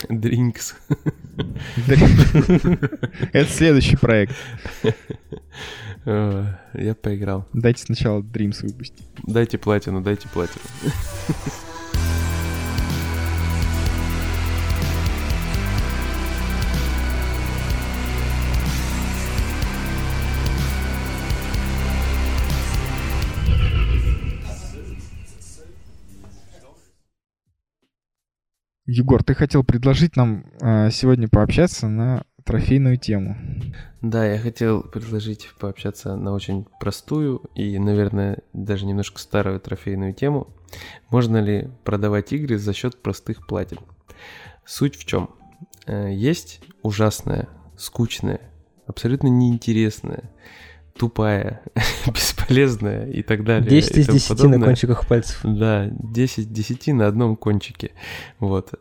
Дринкс. Это следующий проект. Я поиграл. Дайте сначала Dreams выпустить. Дайте платину, дайте платину. Егор, ты хотел предложить нам э, сегодня пообщаться на трофейную тему. Да, я хотел предложить пообщаться на очень простую и, наверное, даже немножко старую трофейную тему. Можно ли продавать игры за счет простых платин? Суть в чем? Э, есть ужасная, скучная, абсолютно неинтересная, тупая, бесполезная и так далее. 10 из 10 подобное. на кончиках пальцев. Да, 10 из 10 на одном кончике. Вот.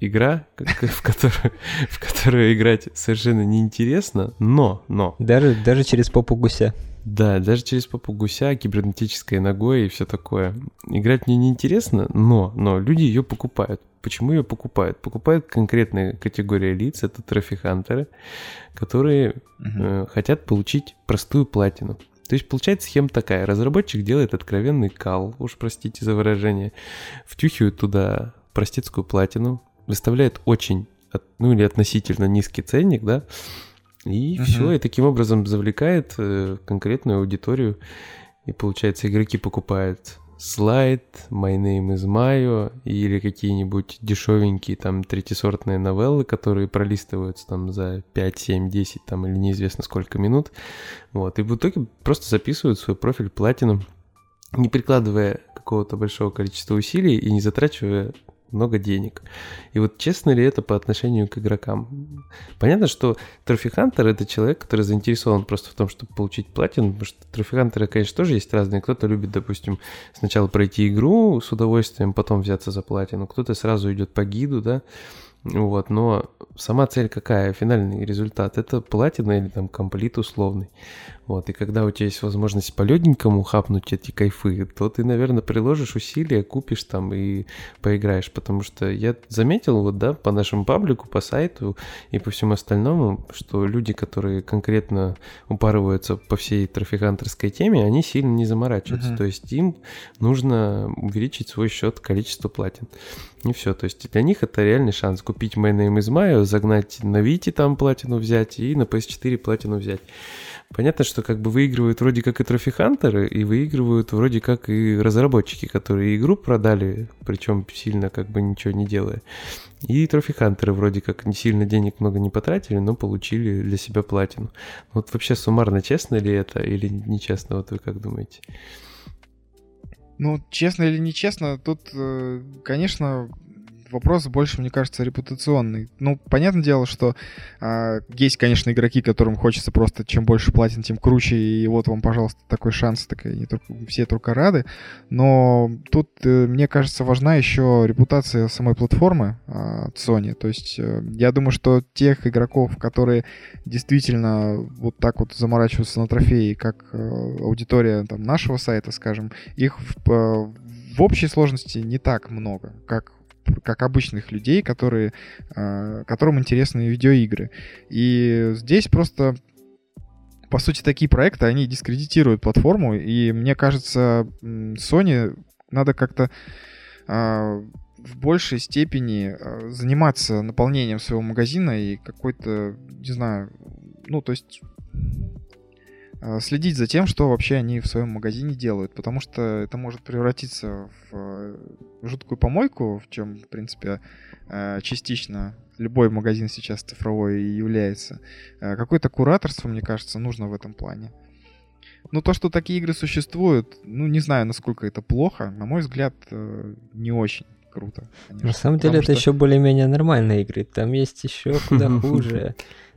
Игра, в которую, в которую играть совершенно неинтересно, но, но... Даже, даже через попу гуся. Да, даже через попу гуся, кибернетической ногой и все такое. Играть мне неинтересно, но, но люди ее покупают. Почему ее покупают? Покупают конкретная категория лиц, это трофихантеры, которые угу. э, хотят получить простую платину. То есть получается схема такая. Разработчик делает откровенный кал, уж простите за выражение, втюхивает туда простецкую платину, выставляет очень, ну или относительно низкий ценник, да, и uh все, и таким образом завлекает э, конкретную аудиторию. И получается, игроки покупают слайд, My Name is Mayo или какие-нибудь дешевенькие там третисортные новеллы, которые пролистываются там за 5, 7, 10 там или неизвестно сколько минут. Вот, и в итоге просто записывают свой профиль платину, не прикладывая какого-то большого количества усилий и не затрачивая много денег. И вот честно ли это по отношению к игрокам? Понятно, что трофихантер — это человек, который заинтересован просто в том, чтобы получить платину, потому что трофихантеры, конечно, тоже есть разные. Кто-то любит, допустим, сначала пройти игру с удовольствием, потом взяться за платину, кто-то сразу идет по гиду, да, вот, но сама цель какая, финальный результат, это платина или там комплит условный. Вот, и когда у тебя есть возможность по легенькому хапнуть эти кайфы, то ты, наверное, приложишь усилия, купишь там и поиграешь, потому что я заметил вот, да, по нашему паблику, по сайту и по всему остальному, что люди, которые конкретно упарываются по всей трофихантерской теме, они сильно не заморачиваются, uh-huh. то есть им нужно увеличить свой счет количество платин. И все, то есть для них это реальный шанс купить My Name is Mayo, загнать на Вите там платину взять и на PS4 платину взять. Понятно, что как бы выигрывают вроде как и трофихантеры, и выигрывают вроде как и разработчики, которые игру продали, причем сильно как бы ничего не делая. И трофихантеры вроде как не сильно денег много не потратили, но получили для себя платину. Вот вообще суммарно честно ли это или нечестно, вот вы как думаете? Ну, честно или нечестно, тут, э, конечно, вопрос больше, мне кажется, репутационный. Ну, понятное дело, что э, есть, конечно, игроки, которым хочется просто чем больше платин, тем круче, и вот вам, пожалуйста, такой шанс, такая, не только, все только рады. Но тут, э, мне кажется, важна еще репутация самой платформы э, Sony. То есть э, я думаю, что тех игроков, которые действительно вот так вот заморачиваются на трофеи, как э, аудитория там, нашего сайта, скажем, их в, э, в общей сложности не так много, как как обычных людей, которые, э, которым интересны видеоигры. И здесь просто по сути, такие проекты, они дискредитируют платформу, и мне кажется, Sony надо как-то э, в большей степени э, заниматься наполнением своего магазина и какой-то, не знаю, ну, то есть следить за тем, что вообще они в своем магазине делают, потому что это может превратиться в э, жуткую помойку, в чем, в принципе, э, частично любой магазин сейчас цифровой и является. Какое-то кураторство, мне кажется, нужно в этом плане. Ну, то, что такие игры существуют, ну, не знаю, насколько это плохо, на мой взгляд, не очень круто. Конечно, На самом деле, это что... еще более-менее нормальные игры. Там есть еще куда хуже.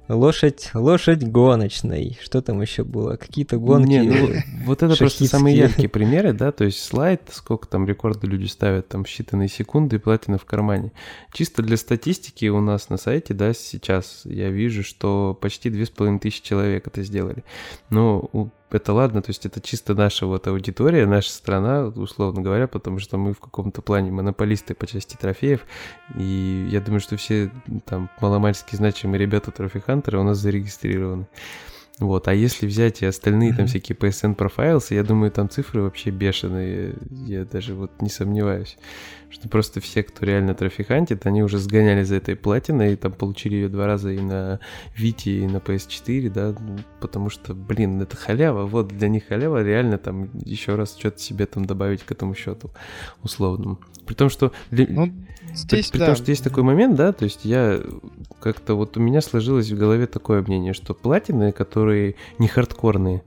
Лошадь, лошадь гоночной. Что там еще было? Какие-то гонки. Не, ну, вот это просто самые яркие примеры, да, то есть слайд, сколько там рекорды люди ставят, там считанные секунды и платина в кармане. Чисто для статистики у нас на сайте, да, сейчас я вижу, что почти две с половиной тысячи человек это сделали. Но это ладно, то есть это чисто наша вот аудитория, наша страна, условно говоря, потому что мы в каком-то плане монополисты по части трофеев, и я думаю, что все там маломальски значимые ребята трофи-хантеры у нас зарегистрированы. Вот, а если взять и остальные mm-hmm. там всякие PSN профайлсы, я думаю, там цифры вообще бешеные, я даже вот не сомневаюсь что просто все, кто реально трофихантит, они уже сгоняли за этой платиной и там получили ее два раза и на Вити, и на PS4, да, ну, потому что, блин, это халява, вот для них халява, реально там еще раз что-то себе там добавить к этому счету условному. При том, что... Для... Ну, здесь, при, при да. том, что есть такой момент, да, то есть я как-то вот у меня сложилось в голове такое мнение, что платины, которые не хардкорные,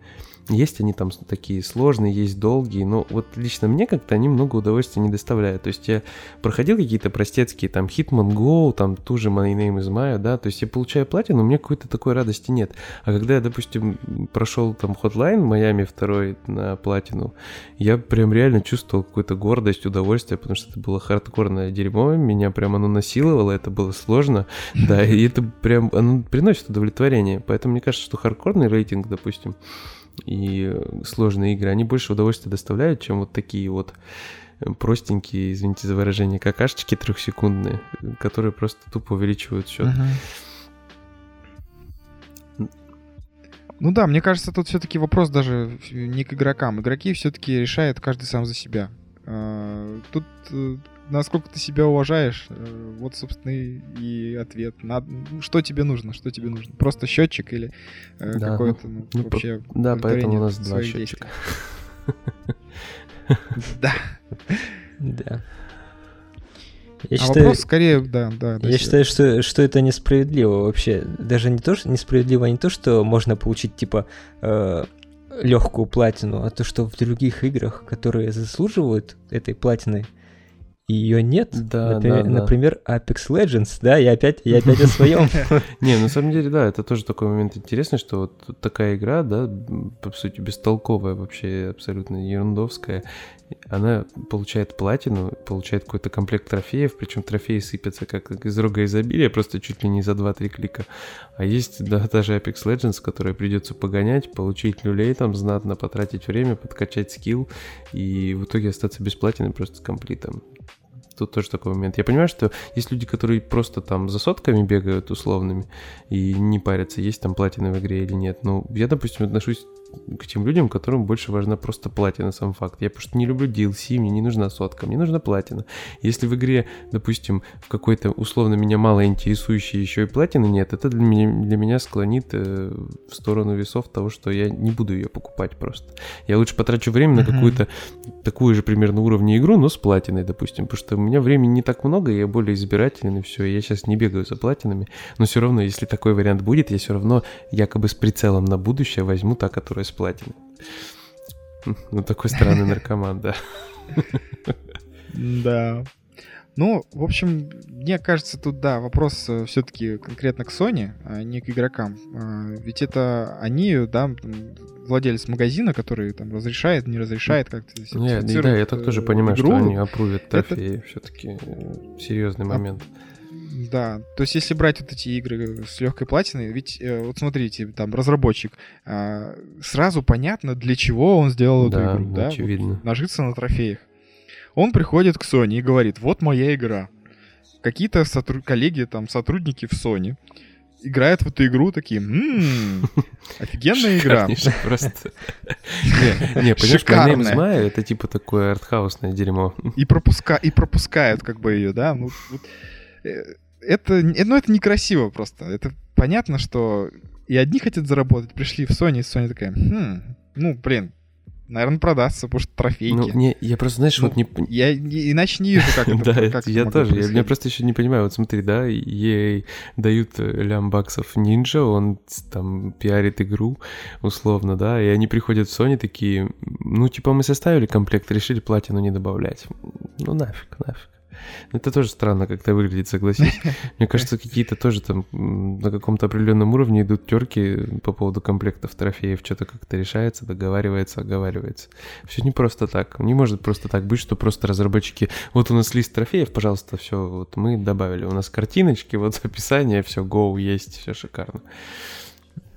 Есть они там такие сложные, есть долгие, но вот лично мне как-то они много удовольствия не доставляют. То есть я проходил какие-то простецкие, там, Hitman Go, там, ту же My Name is Maya, да, то есть я получаю платину, у меня какой-то такой радости нет. А когда я, допустим, прошел там Hotline Майами второй на платину, я прям реально чувствовал какую-то гордость, удовольствие, потому что это было хардкорное дерьмо, меня прям оно насиловало, это было сложно, да, и это прям, оно приносит удовлетворение. Поэтому мне кажется, что хардкорный рейтинг, допустим, и сложные игры, они больше удовольствия доставляют, чем вот такие вот простенькие, извините за выражение, какашечки трехсекундные, которые просто тупо увеличивают счет. Uh-huh. Ну да, мне кажется, тут все-таки вопрос даже не к игрокам. Игроки все-таки решают каждый сам за себя. А, тут э, насколько ты себя уважаешь, э, вот, собственно, и ответ. Надо, ну, что тебе нужно, что тебе нужно? Просто счетчик или э, да, какой-то ну, ну, вообще... Да, поэтому у нас два счетчика. Да. Да. Я а считаю, вопрос скорее, да, да. Я считаю, что, что это несправедливо вообще. Даже не то, что несправедливо, не то, что можно получить типа э, легкую платину, а то, что в других играх, которые заслуживают этой платины, ее нет. Да, например, да, да. например, Apex Legends, да, я опять, я опять о своем. Не, на самом деле, да, это тоже такой момент интересный, что вот такая игра, да, по сути, бестолковая вообще, абсолютно ерундовская, она получает платину, получает какой-то комплект трофеев, причем трофеи сыпятся как из рога изобилия, просто чуть ли не за 2-3 клика. А есть да, даже Apex Legends, которая придется погонять, получить люлей там знатно, потратить время, подкачать скилл и в итоге остаться без платины просто с комплитом тут тоже такой момент. Я понимаю, что есть люди, которые просто там за сотками бегают условными и не парятся, есть там платины в игре или нет. Но я, допустим, отношусь к тем людям, которым больше важна просто платина, сам факт. Я просто не люблю DLC, мне не нужна сотка, мне нужна платина. Если в игре, допустим, в какой-то условно меня мало интересующей еще и платины нет, это для меня, для меня склонит э, в сторону весов того, что я не буду ее покупать просто. Я лучше потрачу время на какую-то такую же примерно уровня игру, но с платиной, допустим, потому что у меня времени не так много, я более избирательный, и все, я сейчас не бегаю за платинами, но все равно, если такой вариант будет, я все равно якобы с прицелом на будущее возьму та, которая из платины. Ну, такой странный наркоман, да. Да. Ну, в общем, мне кажется, тут, да, вопрос э, все-таки конкретно к Sony, а не к игрокам. А, ведь это они, да, владелец магазина, который там разрешает, не разрешает как-то Нет, да, я так тоже понимаю, игру. что они опрувят трофеи. Это... Все-таки серьезный момент. А да, то есть если брать вот эти игры с легкой платиной, ведь э, вот смотрите, там разработчик, э, сразу понятно, для чего он сделал да, эту игру, да? Очевидно. Вот, нажиться на трофеях. Он приходит к Sony и говорит, вот моя игра. Какие-то сотруд... коллеги, там, сотрудники в Sony играют в эту игру такие, ммм, офигенная игра. просто. Не, понимаешь, My Name is это типа такое артхаусное дерьмо. И пропускают как бы ее, да, это, э, ну, это некрасиво просто. Это понятно, что и одни хотят заработать, пришли в Sony, и Sony такая, хм, ну, блин, наверное, продастся, потому что трофейки. Ну, не, я просто, знаешь, ну, вот не... Я иначе не вижу, как это Да, как я тоже, я, я просто еще не понимаю, вот смотри, да, ей дают э, лям баксов Ninja, он там пиарит игру, условно, да, и они приходят в Sony такие, ну, типа, мы составили комплект, решили платину не добавлять. Ну, нафиг, нафиг. Это тоже странно как-то выглядит, согласись. Мне кажется, какие-то тоже там на каком-то определенном уровне идут терки по поводу комплектов трофеев, что-то как-то решается, договаривается, оговаривается. Все не просто так. Не может просто так быть, что просто разработчики... Вот у нас лист трофеев, пожалуйста, все, вот мы добавили. У нас картиночки, вот описание, все, go, есть, все шикарно.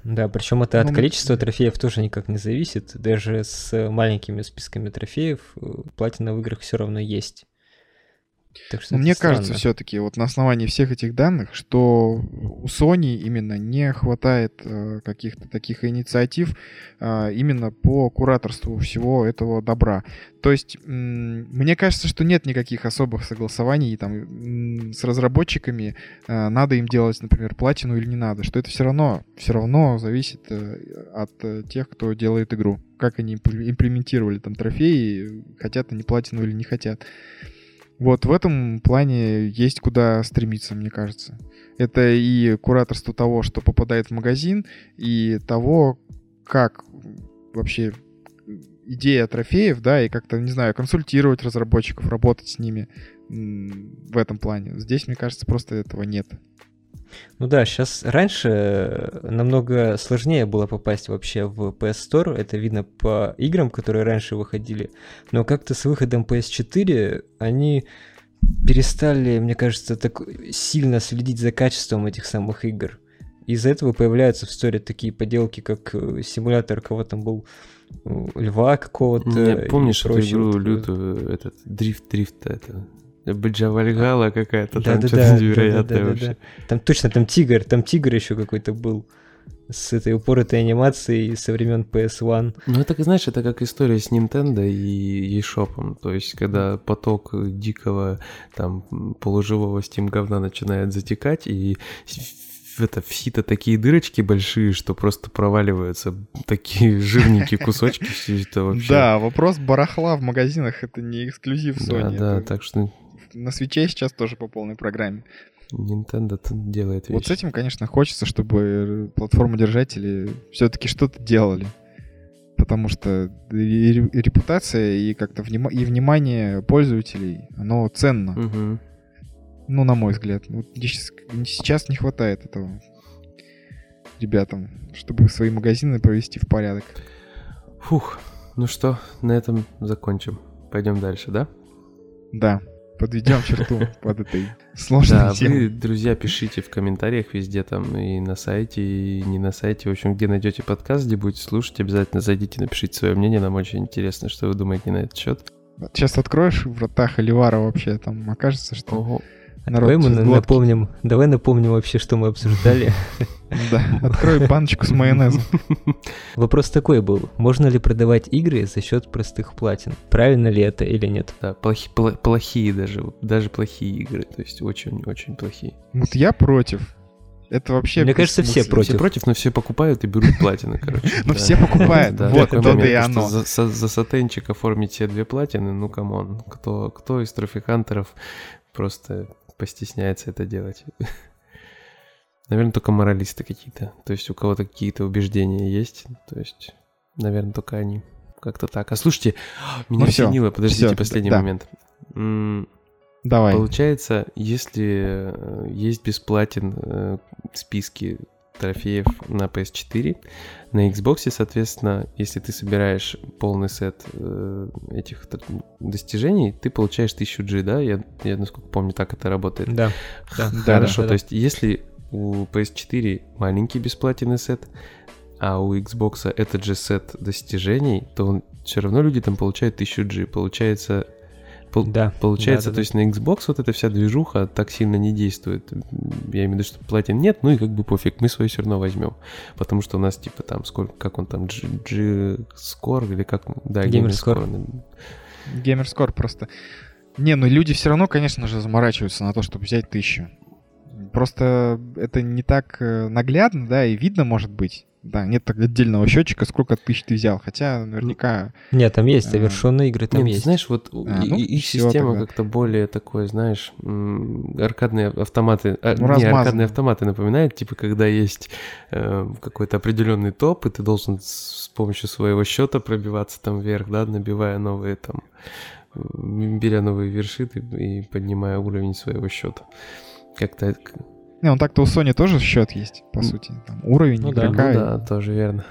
Да, причем это от ну, количества трофеев тоже никак не зависит. Даже с маленькими списками трофеев э, платина в играх все равно есть. Так что мне странно. кажется все-таки вот на основании всех этих данных, что у Sony именно не хватает э, каких-то таких инициатив э, именно по кураторству всего этого добра. То есть мне кажется, что нет никаких особых согласований там с разработчиками, э, надо им делать, например, платину или не надо, что это все равно все равно зависит э, от э, тех, кто делает игру, как они имплементировали там трофеи, хотят они платину или не хотят. Вот в этом плане есть куда стремиться, мне кажется. Это и кураторство того, что попадает в магазин, и того, как вообще идея трофеев, да, и как-то, не знаю, консультировать разработчиков, работать с ними в этом плане. Здесь, мне кажется, просто этого нет. Ну да, сейчас раньше э, намного сложнее было попасть вообще в PS Store, это видно по играм, которые раньше выходили, но как-то с выходом PS4 они перестали, мне кажется, так сильно следить за качеством этих самых игр. Из-за этого появляются в сторе такие поделки, как э, симулятор, кого там был, льва какого-то. Помнишь эту игру лютую, этот дрифт-дрифт, это Баджа Вальгала какая-то, да, там да, что-то да, невероятное да, да, вообще. Да, да. Там точно, там тигр, там тигр еще какой-то был с этой упоротой анимацией со времен PS1. Ну, это, знаешь, это как история с Nintendo и eShop. То есть, когда поток дикого, там, полуживого Steam говна начинает затекать, и в это в сито такие дырочки большие, что просто проваливаются такие жирненькие кусочки все это вообще. Да, вопрос барахла в магазинах это не эксклюзив Sony. Да, да, так что на свече сейчас тоже по полной программе. Nintendo делает вещи. Вот с этим, конечно, хочется, чтобы платформодержатели все-таки что-то делали. Потому что и репутация, и как-то вним... и внимание пользователей, оно ценно. Угу. Ну, на мой взгляд. Вот сейчас не хватает этого ребятам, чтобы свои магазины провести в порядок. Фух, ну что, на этом закончим. Пойдем дальше, да? Да подведем черту под этой сложной да, темой. вы, друзья, пишите в комментариях везде там и на сайте, и не на сайте. В общем, где найдете подкаст, где будете слушать, обязательно зайдите, напишите свое мнение. Нам очень интересно, что вы думаете на этот счет. Сейчас откроешь в вратах Оливара вообще, там окажется, что... Ого. Народ давай мы напомним, давай напомним вообще, что мы обсуждали. Да, открой баночку с майонезом. Вопрос такой был, можно ли продавать игры за счет простых платин? Правильно ли это или нет? Да, плохи, плохие даже, даже плохие игры, то есть очень-очень плохие. Вот я против. Это вообще... Мне кажется, все против. Все против, но все покупают и берут платины, короче. Ну все покупают, вот то и оно. За сотенчик оформить все две платины, ну come on. Кто из трофихантеров просто постесняется это делать. Наверное, только моралисты какие-то. То есть у кого-то какие-то убеждения есть. То есть, наверное, только они. Как-то так. А слушайте, меня ну, осенило, подождите, все, последний да. момент. Давай. Получается, если э, есть бесплатен э, списки трофеев на PS4. На Xbox, соответственно, если ты собираешь полный сет э, этих достижений, ты получаешь 1000 G, да? Я, я насколько помню, так это работает. Да. да Хорошо, да, да, то есть если у PS4 маленький бесплатный сет, а у Xbox этот же сет достижений, то он, все равно люди там получают 1000 G. Получается, Пол- да. Получается, да, да, то есть на Xbox вот эта вся движуха так сильно не действует. Я имею в виду, что платин нет, ну и как бы пофиг, мы свой все равно возьмем. Потому что у нас типа там сколько, как он там, G-Score или как? Да, Gamerscore. Gamerscore просто. Не, ну люди все равно, конечно же, заморачиваются на то, чтобы взять тысячу. Просто это не так э, наглядно, да, и видно, может быть. Да, нет отдельного счетчика, сколько тысяч ты взял, хотя наверняка... Нет, там есть совершенные игры, там нет, есть. Знаешь, вот а, ну, их система как-то более такой, знаешь, аркадные автоматы... А, ну, не, аркадные автоматы напоминает, типа, когда есть э, какой-то определенный топ, и ты должен с помощью своего счета пробиваться там вверх, да, набивая новые там, беря новые вершины и поднимая уровень своего счета. Как-то не, ну так-то у Sony тоже счет есть, по сути. Там уровень ну, игрока. Да, ну, да, тоже верно.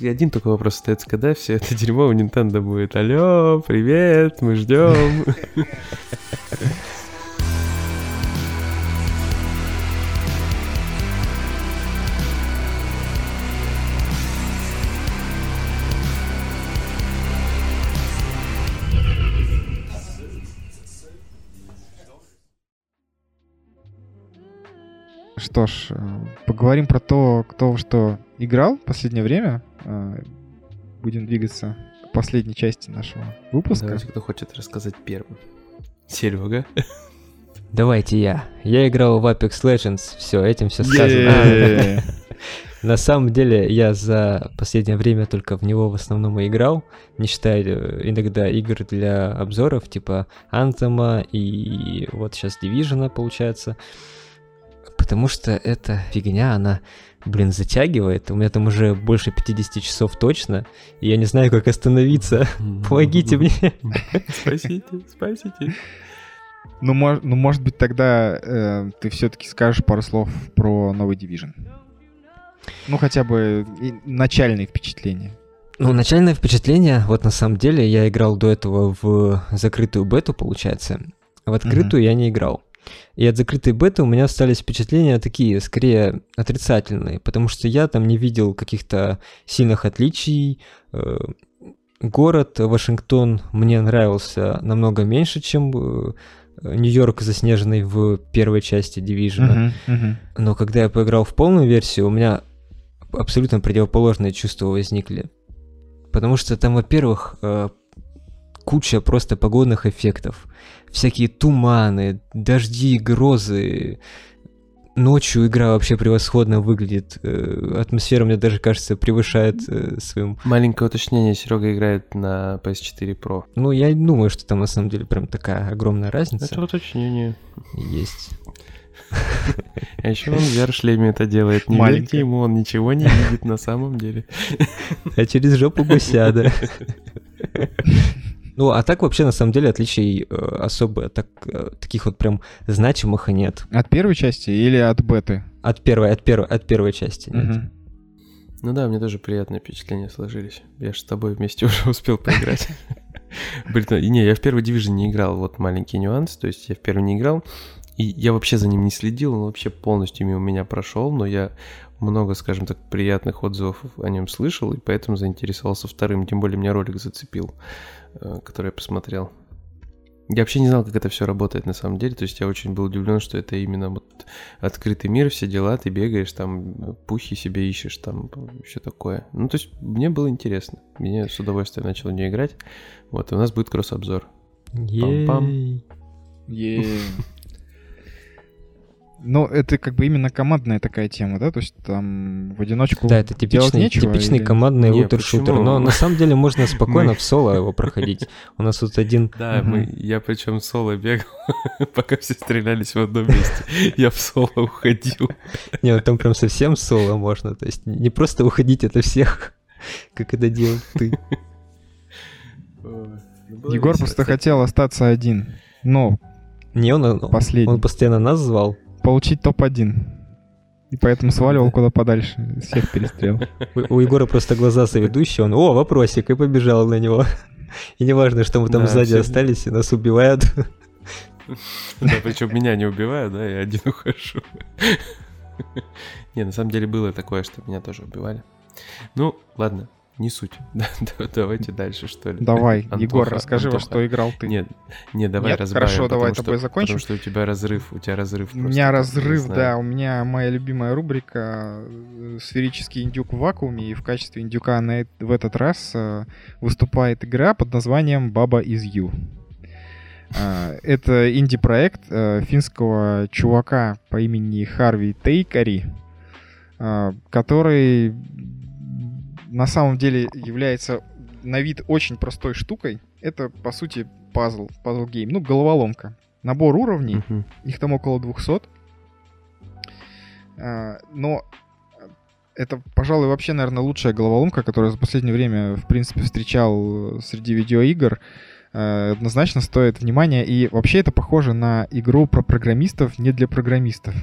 Один только вопрос остается, когда все это дерьмо у Nintendo будет. Алло, привет, мы ждем. Что ж, э, поговорим про то, кто что играл в последнее время. Э, будем двигаться к последней части нашего выпуска. Давайте, кто хочет рассказать первым. Серега. Давайте я. Я играл в Apex Legends. Все, этим все сказано. На самом деле, я за последнее время только в него в основном и играл, не считая э, иногда игр для обзоров, типа Anthem и вот сейчас Division, получается потому что эта фигня, она, блин, затягивает. У меня там уже больше 50 часов точно, и я не знаю, как остановиться. Помогите мне. Спасите, спасите. Ну, мож, ну может быть, тогда э, ты все-таки скажешь пару слов про новый Division. Ну, хотя бы начальные впечатления. Ну, начальное впечатление, вот на самом деле, я играл до этого в закрытую бету, получается. В открытую mm-hmm. я не играл. И от закрытой беты у меня остались впечатления такие, скорее отрицательные, потому что я там не видел каких-то сильных отличий. Э, город Вашингтон мне нравился намного меньше, чем э, Нью-Йорк заснеженный в первой части Division. Uh-huh, uh-huh. Но когда я поиграл в полную версию, у меня абсолютно противоположные чувства возникли. Потому что там, во-первых, э, куча просто погодных эффектов. Всякие туманы, дожди, грозы. Ночью игра вообще превосходно выглядит. Э, атмосфера, мне даже кажется, превышает э, своим... Маленькое уточнение, Серега играет на PS4 Pro. Ну, я думаю, что там на самом деле прям такая огромная разница. Это уточнение. Есть. А еще он в VR-шлеме это делает. Не верьте ему, он ничего не видит на самом деле. А через жопу гуся, да. Ну, а так вообще, на самом деле, отличий э, особо так, э, таких вот прям значимых и нет. От первой части или от беты? От первой, от первой, от первой части нет. Угу. Ну да, мне тоже приятные впечатления сложились. Я же с тобой вместе уже успел поиграть. Блин, не, я в первый Division не играл, вот маленький нюанс, то есть я в первый не играл, и я вообще за ним не следил, он вообще полностью мимо меня прошел, но я много, скажем так, приятных отзывов о нем слышал, и поэтому заинтересовался вторым, тем более меня ролик зацепил, который я посмотрел. Я вообще не знал, как это все работает на самом деле, то есть я очень был удивлен, что это именно вот открытый мир, все дела, ты бегаешь, там пухи себе ищешь, там все такое. Ну, то есть мне было интересно, мне с удовольствием начал в нее играть. Вот, и у нас будет кросс-обзор. Пам-пам. Ну, это как бы именно командная такая тема, да? То есть там в одиночку Да, это типичный, нечего, типичный или... командный лутер-шутер. Но на самом деле можно спокойно в соло его проходить. У нас тут один... Да, мы, я причем соло бегал, пока все стрелялись в одном месте. Я в соло уходил. Не, ну там прям совсем соло можно. То есть не просто уходить от всех, как это делал ты. Егор просто хотел остаться один. Но не, он, последний. он постоянно нас звал получить топ-1. И поэтому сваливал куда подальше, всех перестрел. У, у Егора просто глаза соведущие, он, о, вопросик, и побежал на него. И неважно, что мы там да, сзади все... остались, и нас убивают. Да, причем меня не убивают, да, я один ухожу. Не, на самом деле было такое, что меня тоже убивали. Ну, ладно, не суть. Давайте дальше, что ли. Давай, Антоха, Егор, расскажи, Антоха. во что играл ты. Нет, нет, давай нет? разбавим. Хорошо, давай что, тобой закончим. Потому что у тебя разрыв, у тебя разрыв. У меня разрыв, да, у меня моя любимая рубрика э, «Сферический индюк в вакууме», и в качестве индюка на, в этот раз э, выступает игра под названием «Баба из Ю». Uh, это инди-проект финского чувака по имени Харви Тейкари, который на самом деле является на вид очень простой штукой. Это, по сути, пазл, puzzle game, ну, головоломка. Набор уровней, uh-huh. их там около 200. А, но это, пожалуй, вообще, наверное, лучшая головоломка, которую за последнее время, в принципе, встречал среди видеоигр. А, однозначно стоит внимания. И вообще это похоже на игру про программистов не для программистов.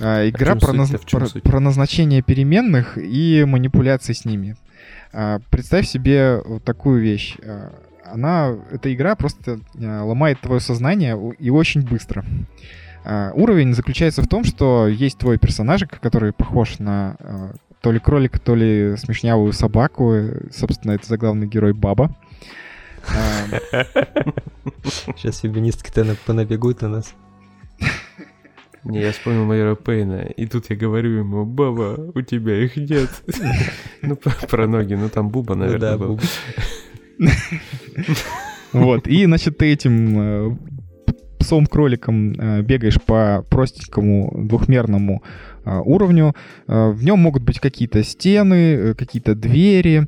А, игра про, наз... про, про назначение переменных и манипуляции с ними. А, представь себе вот такую вещь. А, она, эта игра просто ломает твое сознание и очень быстро. Уровень заключается в том, что есть твой персонажик, который похож на то ли кролика, то ли смешнявую собаку. Собственно, это заглавный герой Баба. Сейчас феминистки-то понабегут на нас. Не, я вспомнил майора Пейна, и тут я говорю ему, Баба, у тебя их нет. Ну, про ноги, ну там Буба, ну наверное, был. Вот, и, значит, ты этим э, псом-кроликом э, бегаешь по простенькому двухмерному э, уровню. В нем могут быть какие-то стены, какие-то двери,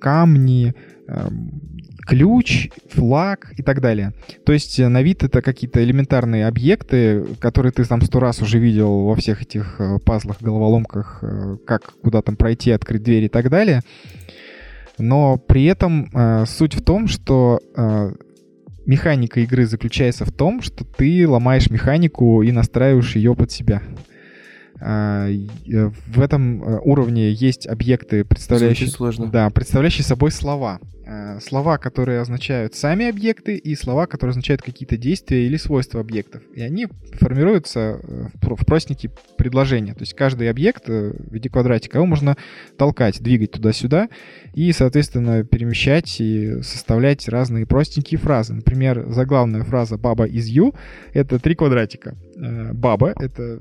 камни, ключ, флаг и так далее. То есть на вид это какие-то элементарные объекты, которые ты там сто раз уже видел во всех этих пазлах, головоломках, как куда там пройти, открыть дверь и так далее. Но при этом э, суть в том, что э, механика игры заключается в том, что ты ломаешь механику и настраиваешь ее под себя. А, э, в этом э, уровне есть объекты, представляющие. Да, представляющие собой слова. Э, слова, которые означают сами объекты, и слова, которые означают какие-то действия или свойства объектов. И они формируются в простенькие предложения. То есть каждый объект в виде квадратика его можно толкать, двигать туда-сюда и, соответственно, перемещать и составлять разные простенькие фразы. Например, заглавная фраза «баба из ю» — это три квадратика. Баба — это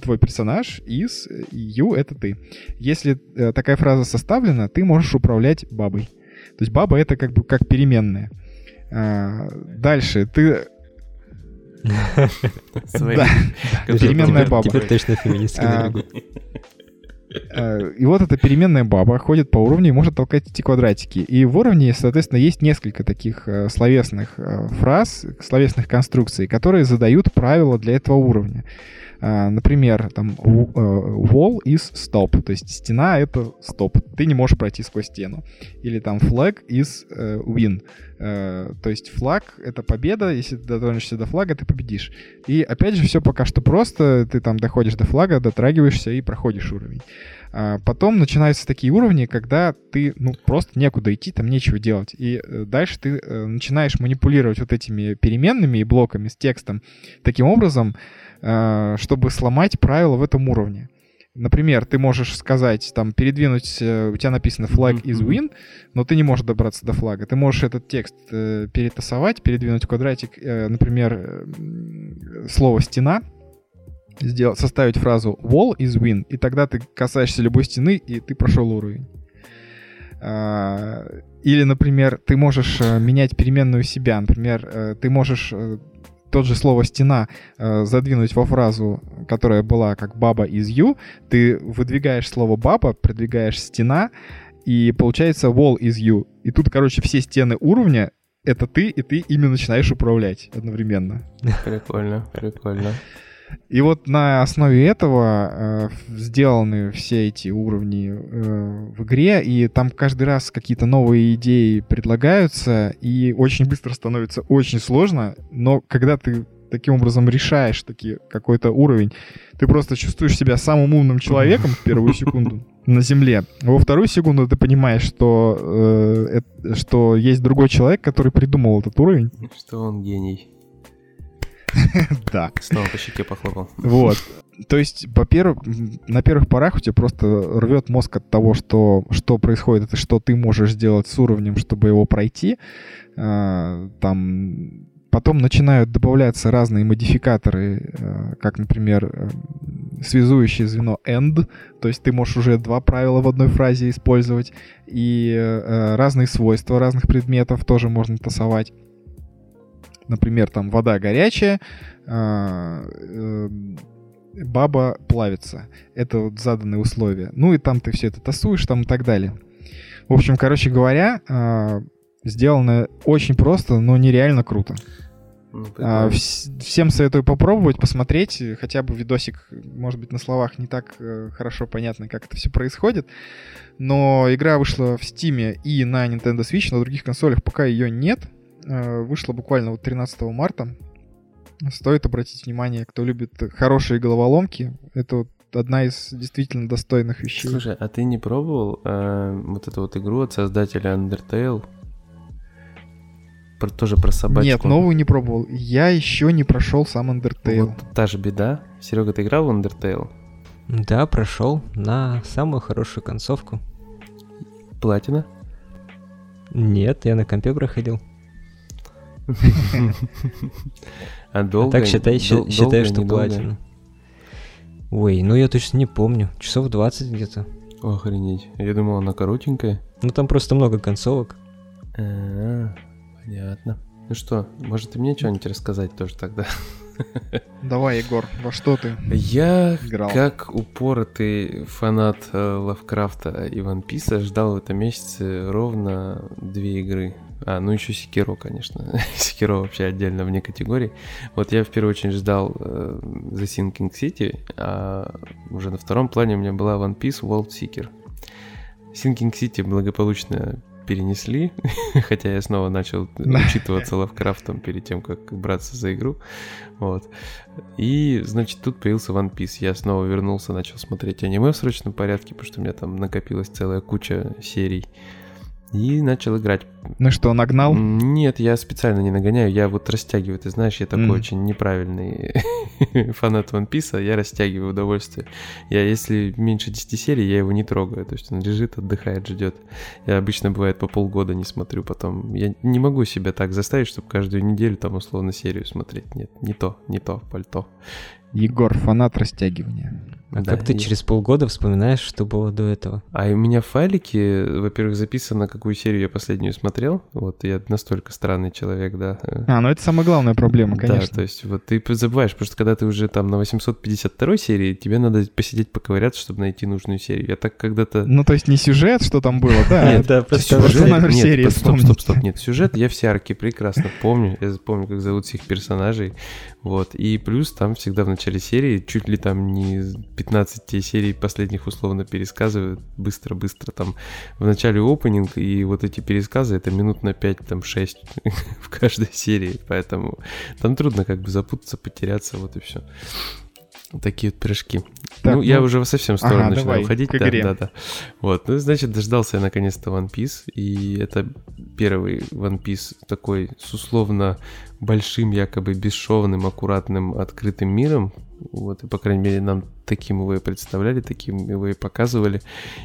твой персонаж, из, you — это ты. Если э, такая фраза составлена, ты можешь управлять бабой. То есть баба — это как бы как переменная. А, дальше ты... Переменная баба. Теперь точно феминистки а, а, и вот эта переменная баба ходит по уровню и может толкать эти квадратики. И в уровне, соответственно, есть несколько таких э, словесных э, фраз, словесных конструкций, которые задают правила для этого уровня. А, например, там э, wall is stop, то есть стена — это стоп, ты не можешь пройти сквозь стену. Или там flag is э, win, э, то есть флаг — это победа, если ты дотронешься до флага, ты победишь. И опять же, все пока что просто, ты там доходишь до флага, дотрагиваешься и проходишь уровень. А потом начинаются такие уровни, когда ты, ну, просто некуда идти, там нечего делать. И дальше ты начинаешь манипулировать вот этими переменными и блоками с текстом таким образом, чтобы сломать правила в этом уровне. Например, ты можешь сказать, там, передвинуть, э, у тебя написано flag is win, но ты не можешь добраться до флага. Ты можешь этот текст э, перетасовать, передвинуть квадратик, э, например, э, слово стена, сделать, составить фразу wall is win, и тогда ты касаешься любой стены, и ты прошел уровень. Э, или, например, ты можешь э, менять переменную себя. Например, э, ты можешь тот же слово «стена» э, задвинуть во фразу, которая была как «баба из ю», ты выдвигаешь слово «баба», продвигаешь «стена», и получается «wall is you». И тут, короче, все стены уровня — это ты, и ты ими начинаешь управлять одновременно. Прикольно, прикольно. И вот на основе этого э, сделаны все эти уровни э, в игре, и там каждый раз какие-то новые идеи предлагаются, и очень быстро становится очень сложно, но когда ты таким образом решаешь таки какой-то уровень, ты просто чувствуешь себя самым умным человеком в первую секунду на Земле. Во вторую секунду ты понимаешь, что, э, что есть другой человек, который придумал этот уровень. Что он гений. Да. Снова по щеке похлопал. Вот. То есть, во-первых, на первых порах у тебя просто рвет мозг от того, что, что происходит, и что ты можешь сделать с уровнем, чтобы его пройти. А, там потом начинают добавляться разные модификаторы, а, как, например, э, связующее звено end, то есть ты можешь уже два правила в одной фразе использовать, и э, разные свойства разных предметов тоже можно тасовать например, там вода горячая, а, э, баба плавится. Это вот заданные условия. Ну и там ты все это тасуешь там и так далее. В общем, короче говоря, а, сделано очень просто, но нереально круто. Ну, а, всем советую попробовать, посмотреть, хотя бы видосик, может быть, на словах не так э, хорошо понятно, как это все происходит, но игра вышла в Steam и на Nintendo Switch, на других консолях пока ее нет, вышла буквально вот 13 марта. Стоит обратить внимание, кто любит хорошие головоломки. Это вот одна из действительно достойных вещей. Слушай, а ты не пробовал э, вот эту вот игру от создателя Undertale? Про, тоже про собачку. Нет, новую не пробовал. Я еще не прошел сам Undertale. Вот та же беда. Серега, ты играл в Undertale? Да, прошел на самую хорошую концовку. Платина? Нет, я на компе проходил. А долго? Так считай, считай, что платину. Ой, ну я точно не помню. Часов 20 где-то. Охренеть. Я думал, она коротенькая. Ну там просто много концовок. А, понятно. Ну что, может ты мне что-нибудь рассказать тоже тогда? Давай, Егор, во что ты Я, играл? как упоротый фанат э, Лавкрафта и Ван Писа, ждал в этом месяце ровно две игры А, ну еще Секиро, конечно. Секиро вообще отдельно вне категории. Вот я в первую очередь ждал э, The Sinking City, а уже на втором плане у меня была One Piece World Seeker. Sinking City благополучно перенесли, хотя я снова начал учитываться Лавкрафтом перед тем, как браться за игру. Вот. И, значит, тут появился One Piece. Я снова вернулся, начал смотреть аниме в срочном порядке, потому что у меня там накопилась целая куча серий и начал играть. Ну что, нагнал? Нет, я специально не нагоняю, я вот растягиваю. Ты знаешь, я такой mm. очень неправильный фанат One Piece, я растягиваю удовольствие. Я, если меньше 10 серий, я его не трогаю. То есть он лежит, отдыхает, ждет. Я обычно, бывает, по полгода не смотрю потом. Я не могу себя так заставить, чтобы каждую неделю там условно серию смотреть. Нет, не то, не то, пальто. Егор, фанат растягивания. А да, как ты и... через полгода вспоминаешь, что было до этого? А у меня в файлике, во-первых, записано, какую серию я последнюю смотрел. Вот я настолько странный человек, да. А, ну это самая главная проблема, конечно. Да, то есть вот ты забываешь, потому что когда ты уже там на 852 серии, тебе надо посидеть поковыряться, чтобы найти нужную серию. Я так когда-то... Ну то есть не сюжет, что там было, да? Нет, да, просто номер серии Стоп, стоп, стоп, нет, сюжет я все арки прекрасно помню. Я помню, как зовут всех персонажей. Вот. И плюс там всегда в начале серии чуть ли там не 15 серий последних условно пересказывают быстро-быстро там в начале опенинг, и вот эти пересказы это минут на 5, там 6 в каждой серии, поэтому там трудно как бы запутаться, потеряться, вот и все. Такие вот пирожки. Так, ну, ну, я уже совсем в сторону ага, начинаю давай, уходить. Да, да, да. Вот, ну, значит, дождался я наконец-то One Piece, и это первый One Piece такой с условно большим, якобы бесшовным, аккуратным, открытым миром. Вот, и, по крайней мере, нам таким его и представляли, таким его и показывали.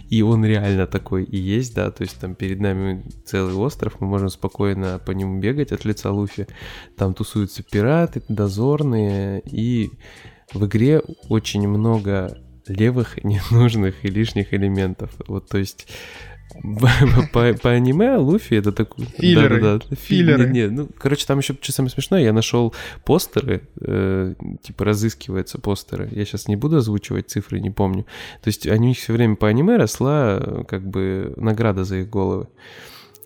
И он реально такой и есть, да, то есть там перед нами целый остров, мы можем спокойно по нему бегать от лица Луфи. Там тусуются пираты, дозорные, и в игре очень много левых, ненужных и лишних элементов. Вот, то есть по, по аниме Луфи это такой... Филлеры. Да, да, да. Филлеры. Не, ну, короче, там еще, что самое смешное, я нашел постеры, э, типа разыскиваются постеры. Я сейчас не буду озвучивать цифры, не помню. То есть они у них все время по аниме росла как бы награда за их головы.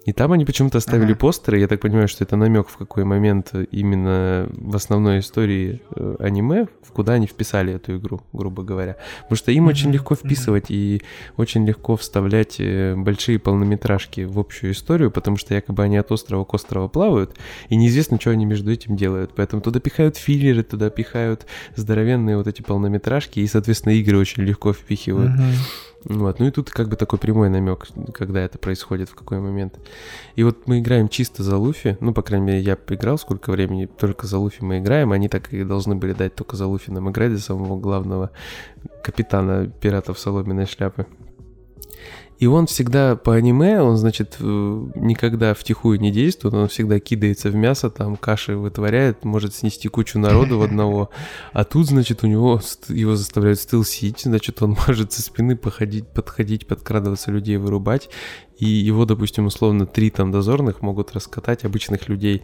И там они почему-то оставили ага. постеры. Я так понимаю, что это намек в какой момент именно в основной истории э, аниме, в куда они вписали эту игру, грубо говоря. Потому что им очень легко вписывать и очень легко вставлять э, большие полнометражки в общую историю, потому что якобы они от острова к острову плавают, и неизвестно, что они между этим делают. Поэтому туда пихают филлеры, туда пихают здоровенные вот эти полнометражки, и, соответственно, игры очень легко впихивают. Ага. Вот. Ну и тут как бы такой прямой намек, когда это происходит, в какой момент. И вот мы играем чисто за Луфи, ну, по крайней мере, я поиграл сколько времени, только за Луфи мы играем, они так и должны были дать только за Луфи нам играть, за самого главного капитана пиратов соломенной шляпы. И он всегда по аниме, он, значит, э, никогда втихую не действует, он всегда кидается в мясо, там каши вытворяет, может снести кучу народу в одного. А тут, значит, у него его заставляют стелсить, значит, он может со спины походить, подходить, подкрадываться людей, вырубать и его, допустим, условно три там дозорных могут раскатать обычных людей,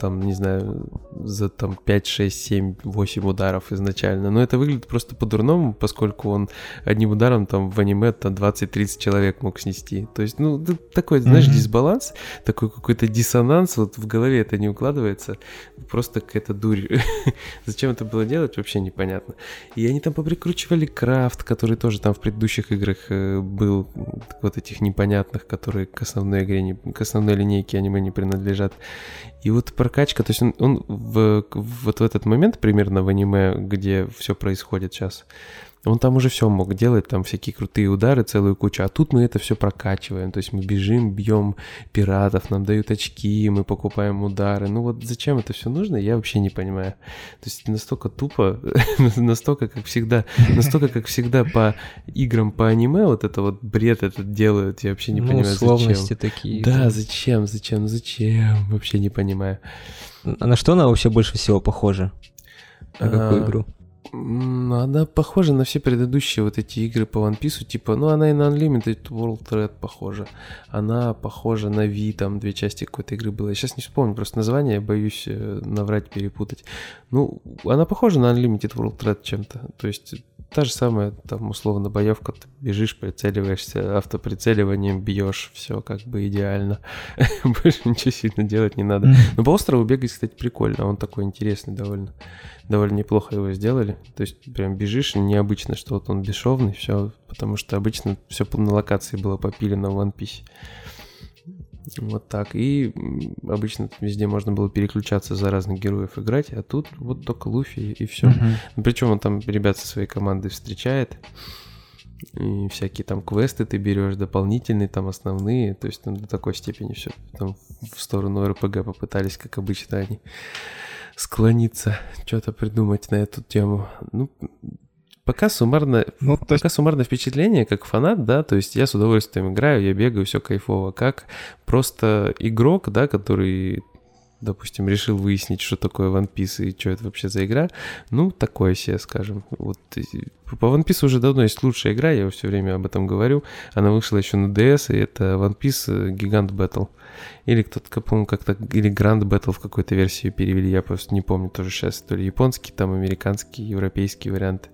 там, не знаю, за там 5, 6, 7, 8 ударов изначально. Но это выглядит просто по-дурному, поскольку он одним ударом там в аниме там 20-30 человек мог снести. То есть, ну, такой, знаешь, mm-hmm. дисбаланс, такой какой-то диссонанс, вот в голове это не укладывается, просто какая-то дурь. Зачем это было делать, вообще непонятно. И они там поприкручивали крафт, который тоже там в предыдущих играх э, был, вот этих непонятных, которые к основной игре, не, к основной линейке аниме не принадлежат. И вот прокачка, то есть он, он в, вот в этот момент примерно в аниме, где все происходит сейчас, он там уже все мог делать, там всякие крутые удары, целую кучу. А тут мы это все прокачиваем. То есть мы бежим, бьем пиратов, нам дают очки, мы покупаем удары. Ну вот зачем это все нужно, я вообще не понимаю. То есть настолько тупо, настолько, как всегда, настолько, как всегда по играм по аниме вот это вот бред этот делают. Я вообще не ну, понимаю, зачем. такие. Да, да, зачем, зачем, зачем? Вообще не понимаю. А на что она вообще больше всего похожа? На какую а, игру? Она похожа на все предыдущие вот эти игры по One Piece, типа, ну она и на Unlimited World Red похожа. Она похожа на V, там две части какой-то игры было. Я сейчас не вспомню просто название, я боюсь э, наврать, перепутать. Ну, она похожа на Unlimited World Red чем-то. То есть та же самая, там, условно, боевка, ты бежишь, прицеливаешься, автоприцеливанием бьешь, все как бы идеально. Больше ничего сильно делать не надо. Но по острову бегать, кстати, прикольно, он такой интересный довольно. Довольно неплохо его сделали. То есть прям бежишь, необычно, что вот он бесшовный, все, потому что обычно все на локации было попилено в One Piece. Вот так. И обычно везде можно было переключаться за разных героев играть, а тут вот только Луфи и все. Uh-huh. Причем он там ребят со своей командой встречает. И всякие там квесты ты берешь дополнительные, там основные. То есть там до такой степени все там в сторону РПГ попытались, как обычно они склониться, что-то придумать на эту тему. Ну, Пока суммарно, ну, то пока есть... суммарное впечатление, как фанат, да, то есть я с удовольствием играю, я бегаю, все кайфово. Как просто игрок, да, который допустим, решил выяснить, что такое One Piece и что это вообще за игра, ну, такое себе, скажем. Вот по One Piece уже давно есть лучшая игра, я все время об этом говорю. Она вышла еще на DS, и это One Piece Gigant Battle. Или кто-то, по-моему, как-то, или Grand Battle в какой-то версии перевели, я просто не помню тоже сейчас, то ли японский, там американский, европейский вариант.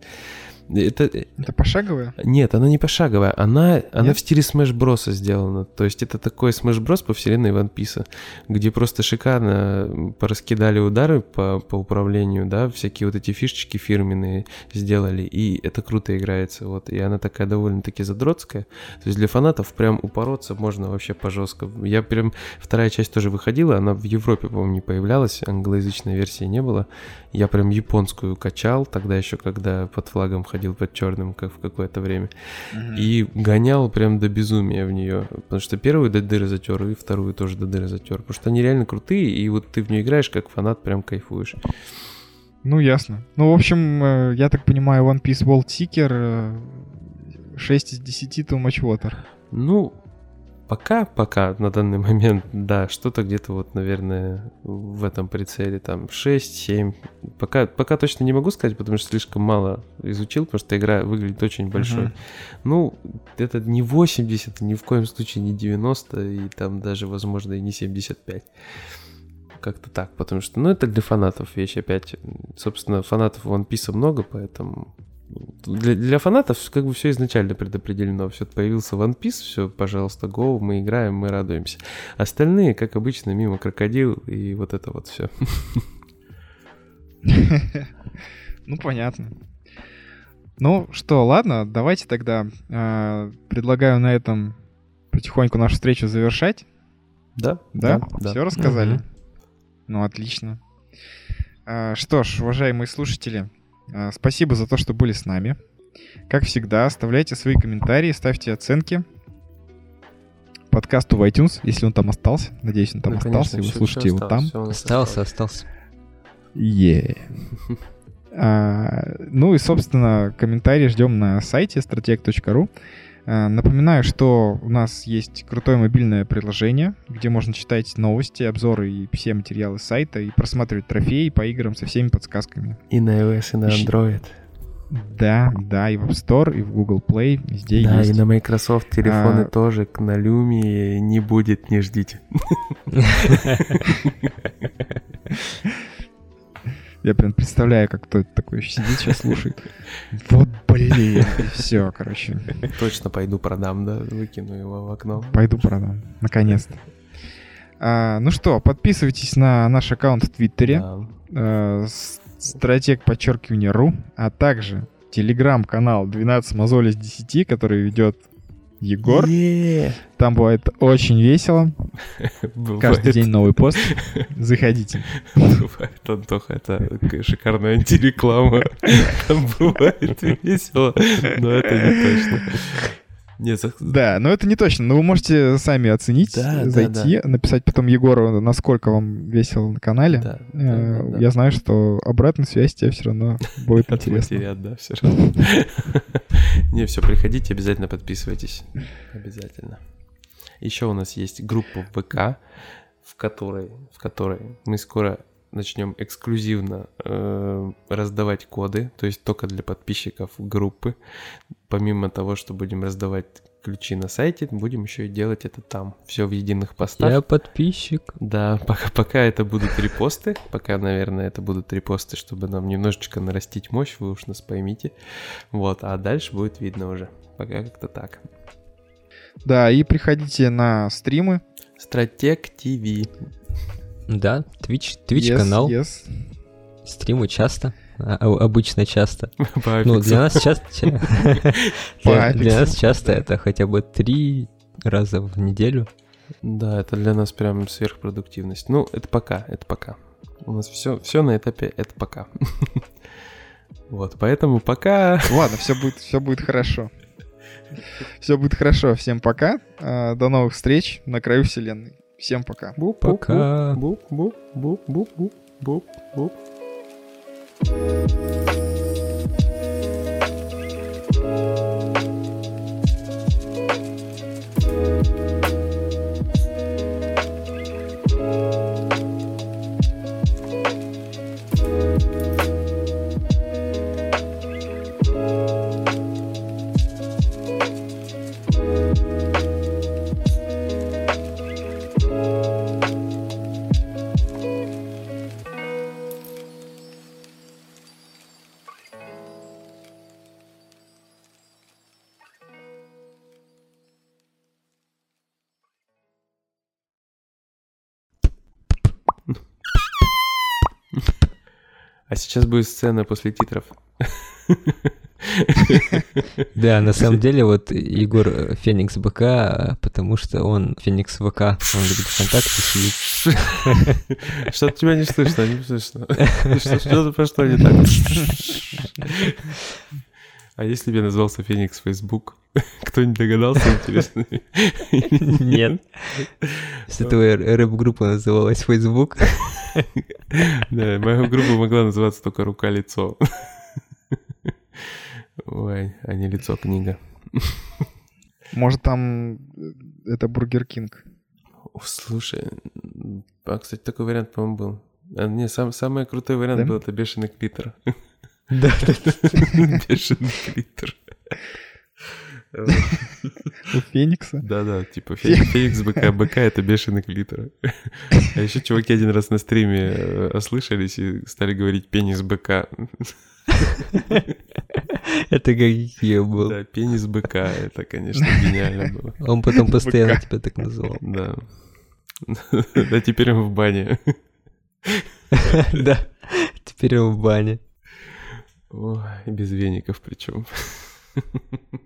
Это, это пошаговая? Нет, она не пошаговая. Она, она в стиле Smash Bros. сделана. То есть это такой Smash Bros. по вселенной One Piece, где просто шикарно пораскидали удары по, по управлению, да, всякие вот эти фишечки фирменные сделали, и это круто играется. Вот, и она такая довольно-таки задротская. То есть для фанатов прям упороться можно вообще по жестко. Я прям... Вторая часть тоже выходила, она в Европе, по-моему, не появлялась, англоязычной версии не было. Я прям японскую качал, тогда еще когда под флагом ходил под черным как в какое-то время. Mm-hmm. И гонял прям до безумия в нее. Потому что первую до дыры затер, и вторую тоже до дыры затер. Потому что они реально крутые, и вот ты в нее играешь как фанат, прям кайфуешь. Ну, ясно. Ну, в общем, э, я так понимаю, One Piece World Seeker 6 э, из 10 Too Much Water. Ну, Пока, пока на данный момент, да, что-то где-то вот, наверное, в этом прицеле там 6-7. Пока, пока точно не могу сказать, потому что слишком мало изучил, потому что игра выглядит очень большой. Uh-huh. Ну, это не 80, ни в коем случае не 90, и там даже, возможно, и не 75 как-то так, потому что, ну, это для фанатов вещь опять. Собственно, фанатов One Piece много, поэтому для, для фанатов как бы все изначально предопределено. Все появился One Piece, все, пожалуйста, go, мы играем, мы радуемся. Остальные, как обычно, мимо крокодил и вот это вот все. Ну, понятно. Ну что, ладно, давайте тогда э, предлагаю на этом потихоньку нашу встречу завершать. Да? Да? да Все да. рассказали? Угу. Ну, отлично. А, что ж, уважаемые слушатели, спасибо за то, что были с нами. Как всегда, оставляйте свои комментарии, ставьте оценки подкасту в iTunes, если он там остался. Надеюсь, он там ну, остался, конечно, и вы слушаете его там. Остался, остался. Yeah. а, ну и, собственно, комментарии ждем на сайте strateg.ru. А, напоминаю, что у нас есть крутое мобильное приложение, где можно читать новости, обзоры и все материалы сайта и просматривать трофеи по играм со всеми подсказками. И на iOS, и на Android. Да, да, и в App Store, и в Google Play, везде да, есть. Да, и на Microsoft телефоны а... тоже, на Lumia не будет, не ждите. Я прям представляю, как кто-то такой сидит, сейчас слушает. Вот блин. Все, короче. Точно пойду продам, да? Выкину его в окно. Пойду продам. Наконец-то. А, ну что, подписывайтесь на наш аккаунт в Твиттере. Да. А, стратег подчеркивание ру, а также телеграм-канал 12 мозолей с 10, который ведет Егор. Yeah. Там бывает очень весело. Каждый день новый пост. Заходите. Бывает, Антоха, это шикарная антиреклама. Там бывает весело, но это не точно. Нет, да, но это не точно. Но вы можете сами оценить, да, зайти, да, да. написать потом Егору, насколько вам весело на канале. Да, да, э, да, Я знаю, что обратная связь тебе все равно будет интересна. Матерят, да, все равно. Не, все, приходите, обязательно подписывайтесь. Обязательно. Еще у нас есть группа ВК, в которой, в которой мы скоро начнем эксклюзивно э, раздавать коды, то есть только для подписчиков группы. Помимо того, что будем раздавать ключи на сайте, будем еще и делать это там. Все в единых постах. Я подписчик. Да, пока, пока это будут репосты, пока, наверное, это будут репосты, чтобы нам немножечко нарастить мощь, вы уж нас поймите. Вот, а дальше будет видно уже. Пока как-то так. Да, и приходите на стримы. Стратег ТВ. Да, Twitch, Twitch yes, канал. Yes. Стримы часто. А, обычно часто. Ну, для нас часто... Для нас часто это хотя бы три раза в неделю. Да, это для нас прям сверхпродуктивность. Ну, это пока, это пока. У нас все, все на этапе это пока. Вот, поэтому пока. Ладно, все будет, все будет хорошо. Все будет хорошо. Всем пока. А, до новых встреч на краю вселенной. Всем пока. Буп, пока. Буп, буп, буп, буп, буп, буп, буп. А сейчас будет сцена после титров. Да, на самом деле вот Егор э, Феникс БК, потому что он Феникс ВК, он любит ВКонтакте сидит. Что-то тебя не слышно, не слышно. Что-то пошло не так. А если бы я назвался Феникс Facebook? Кто-нибудь догадался, интересно? Нет. Если твоя рэп-группа называлась Facebook. Да, моя группа могла называться только «Рука-лицо». Ой, а не лицо-книга. Может, там э, это Бургер Кинг? Слушай, а, кстати, такой вариант, по-моему, был. А, не, сам, самый крутой вариант да? был это бешеный клитор. Да, бешеный клитор. У Феникса? Да-да, типа Феникс БК, БК это бешеный клитор. А еще чуваки один раз на стриме э, ослышались и стали говорить пенис БК. Это как я был. Да, пенис БК, это, конечно, гениально было. Он потом постоянно тебя так называл. Да. Да, теперь он в бане. Да, теперь он в бане. Ой, без веников причем.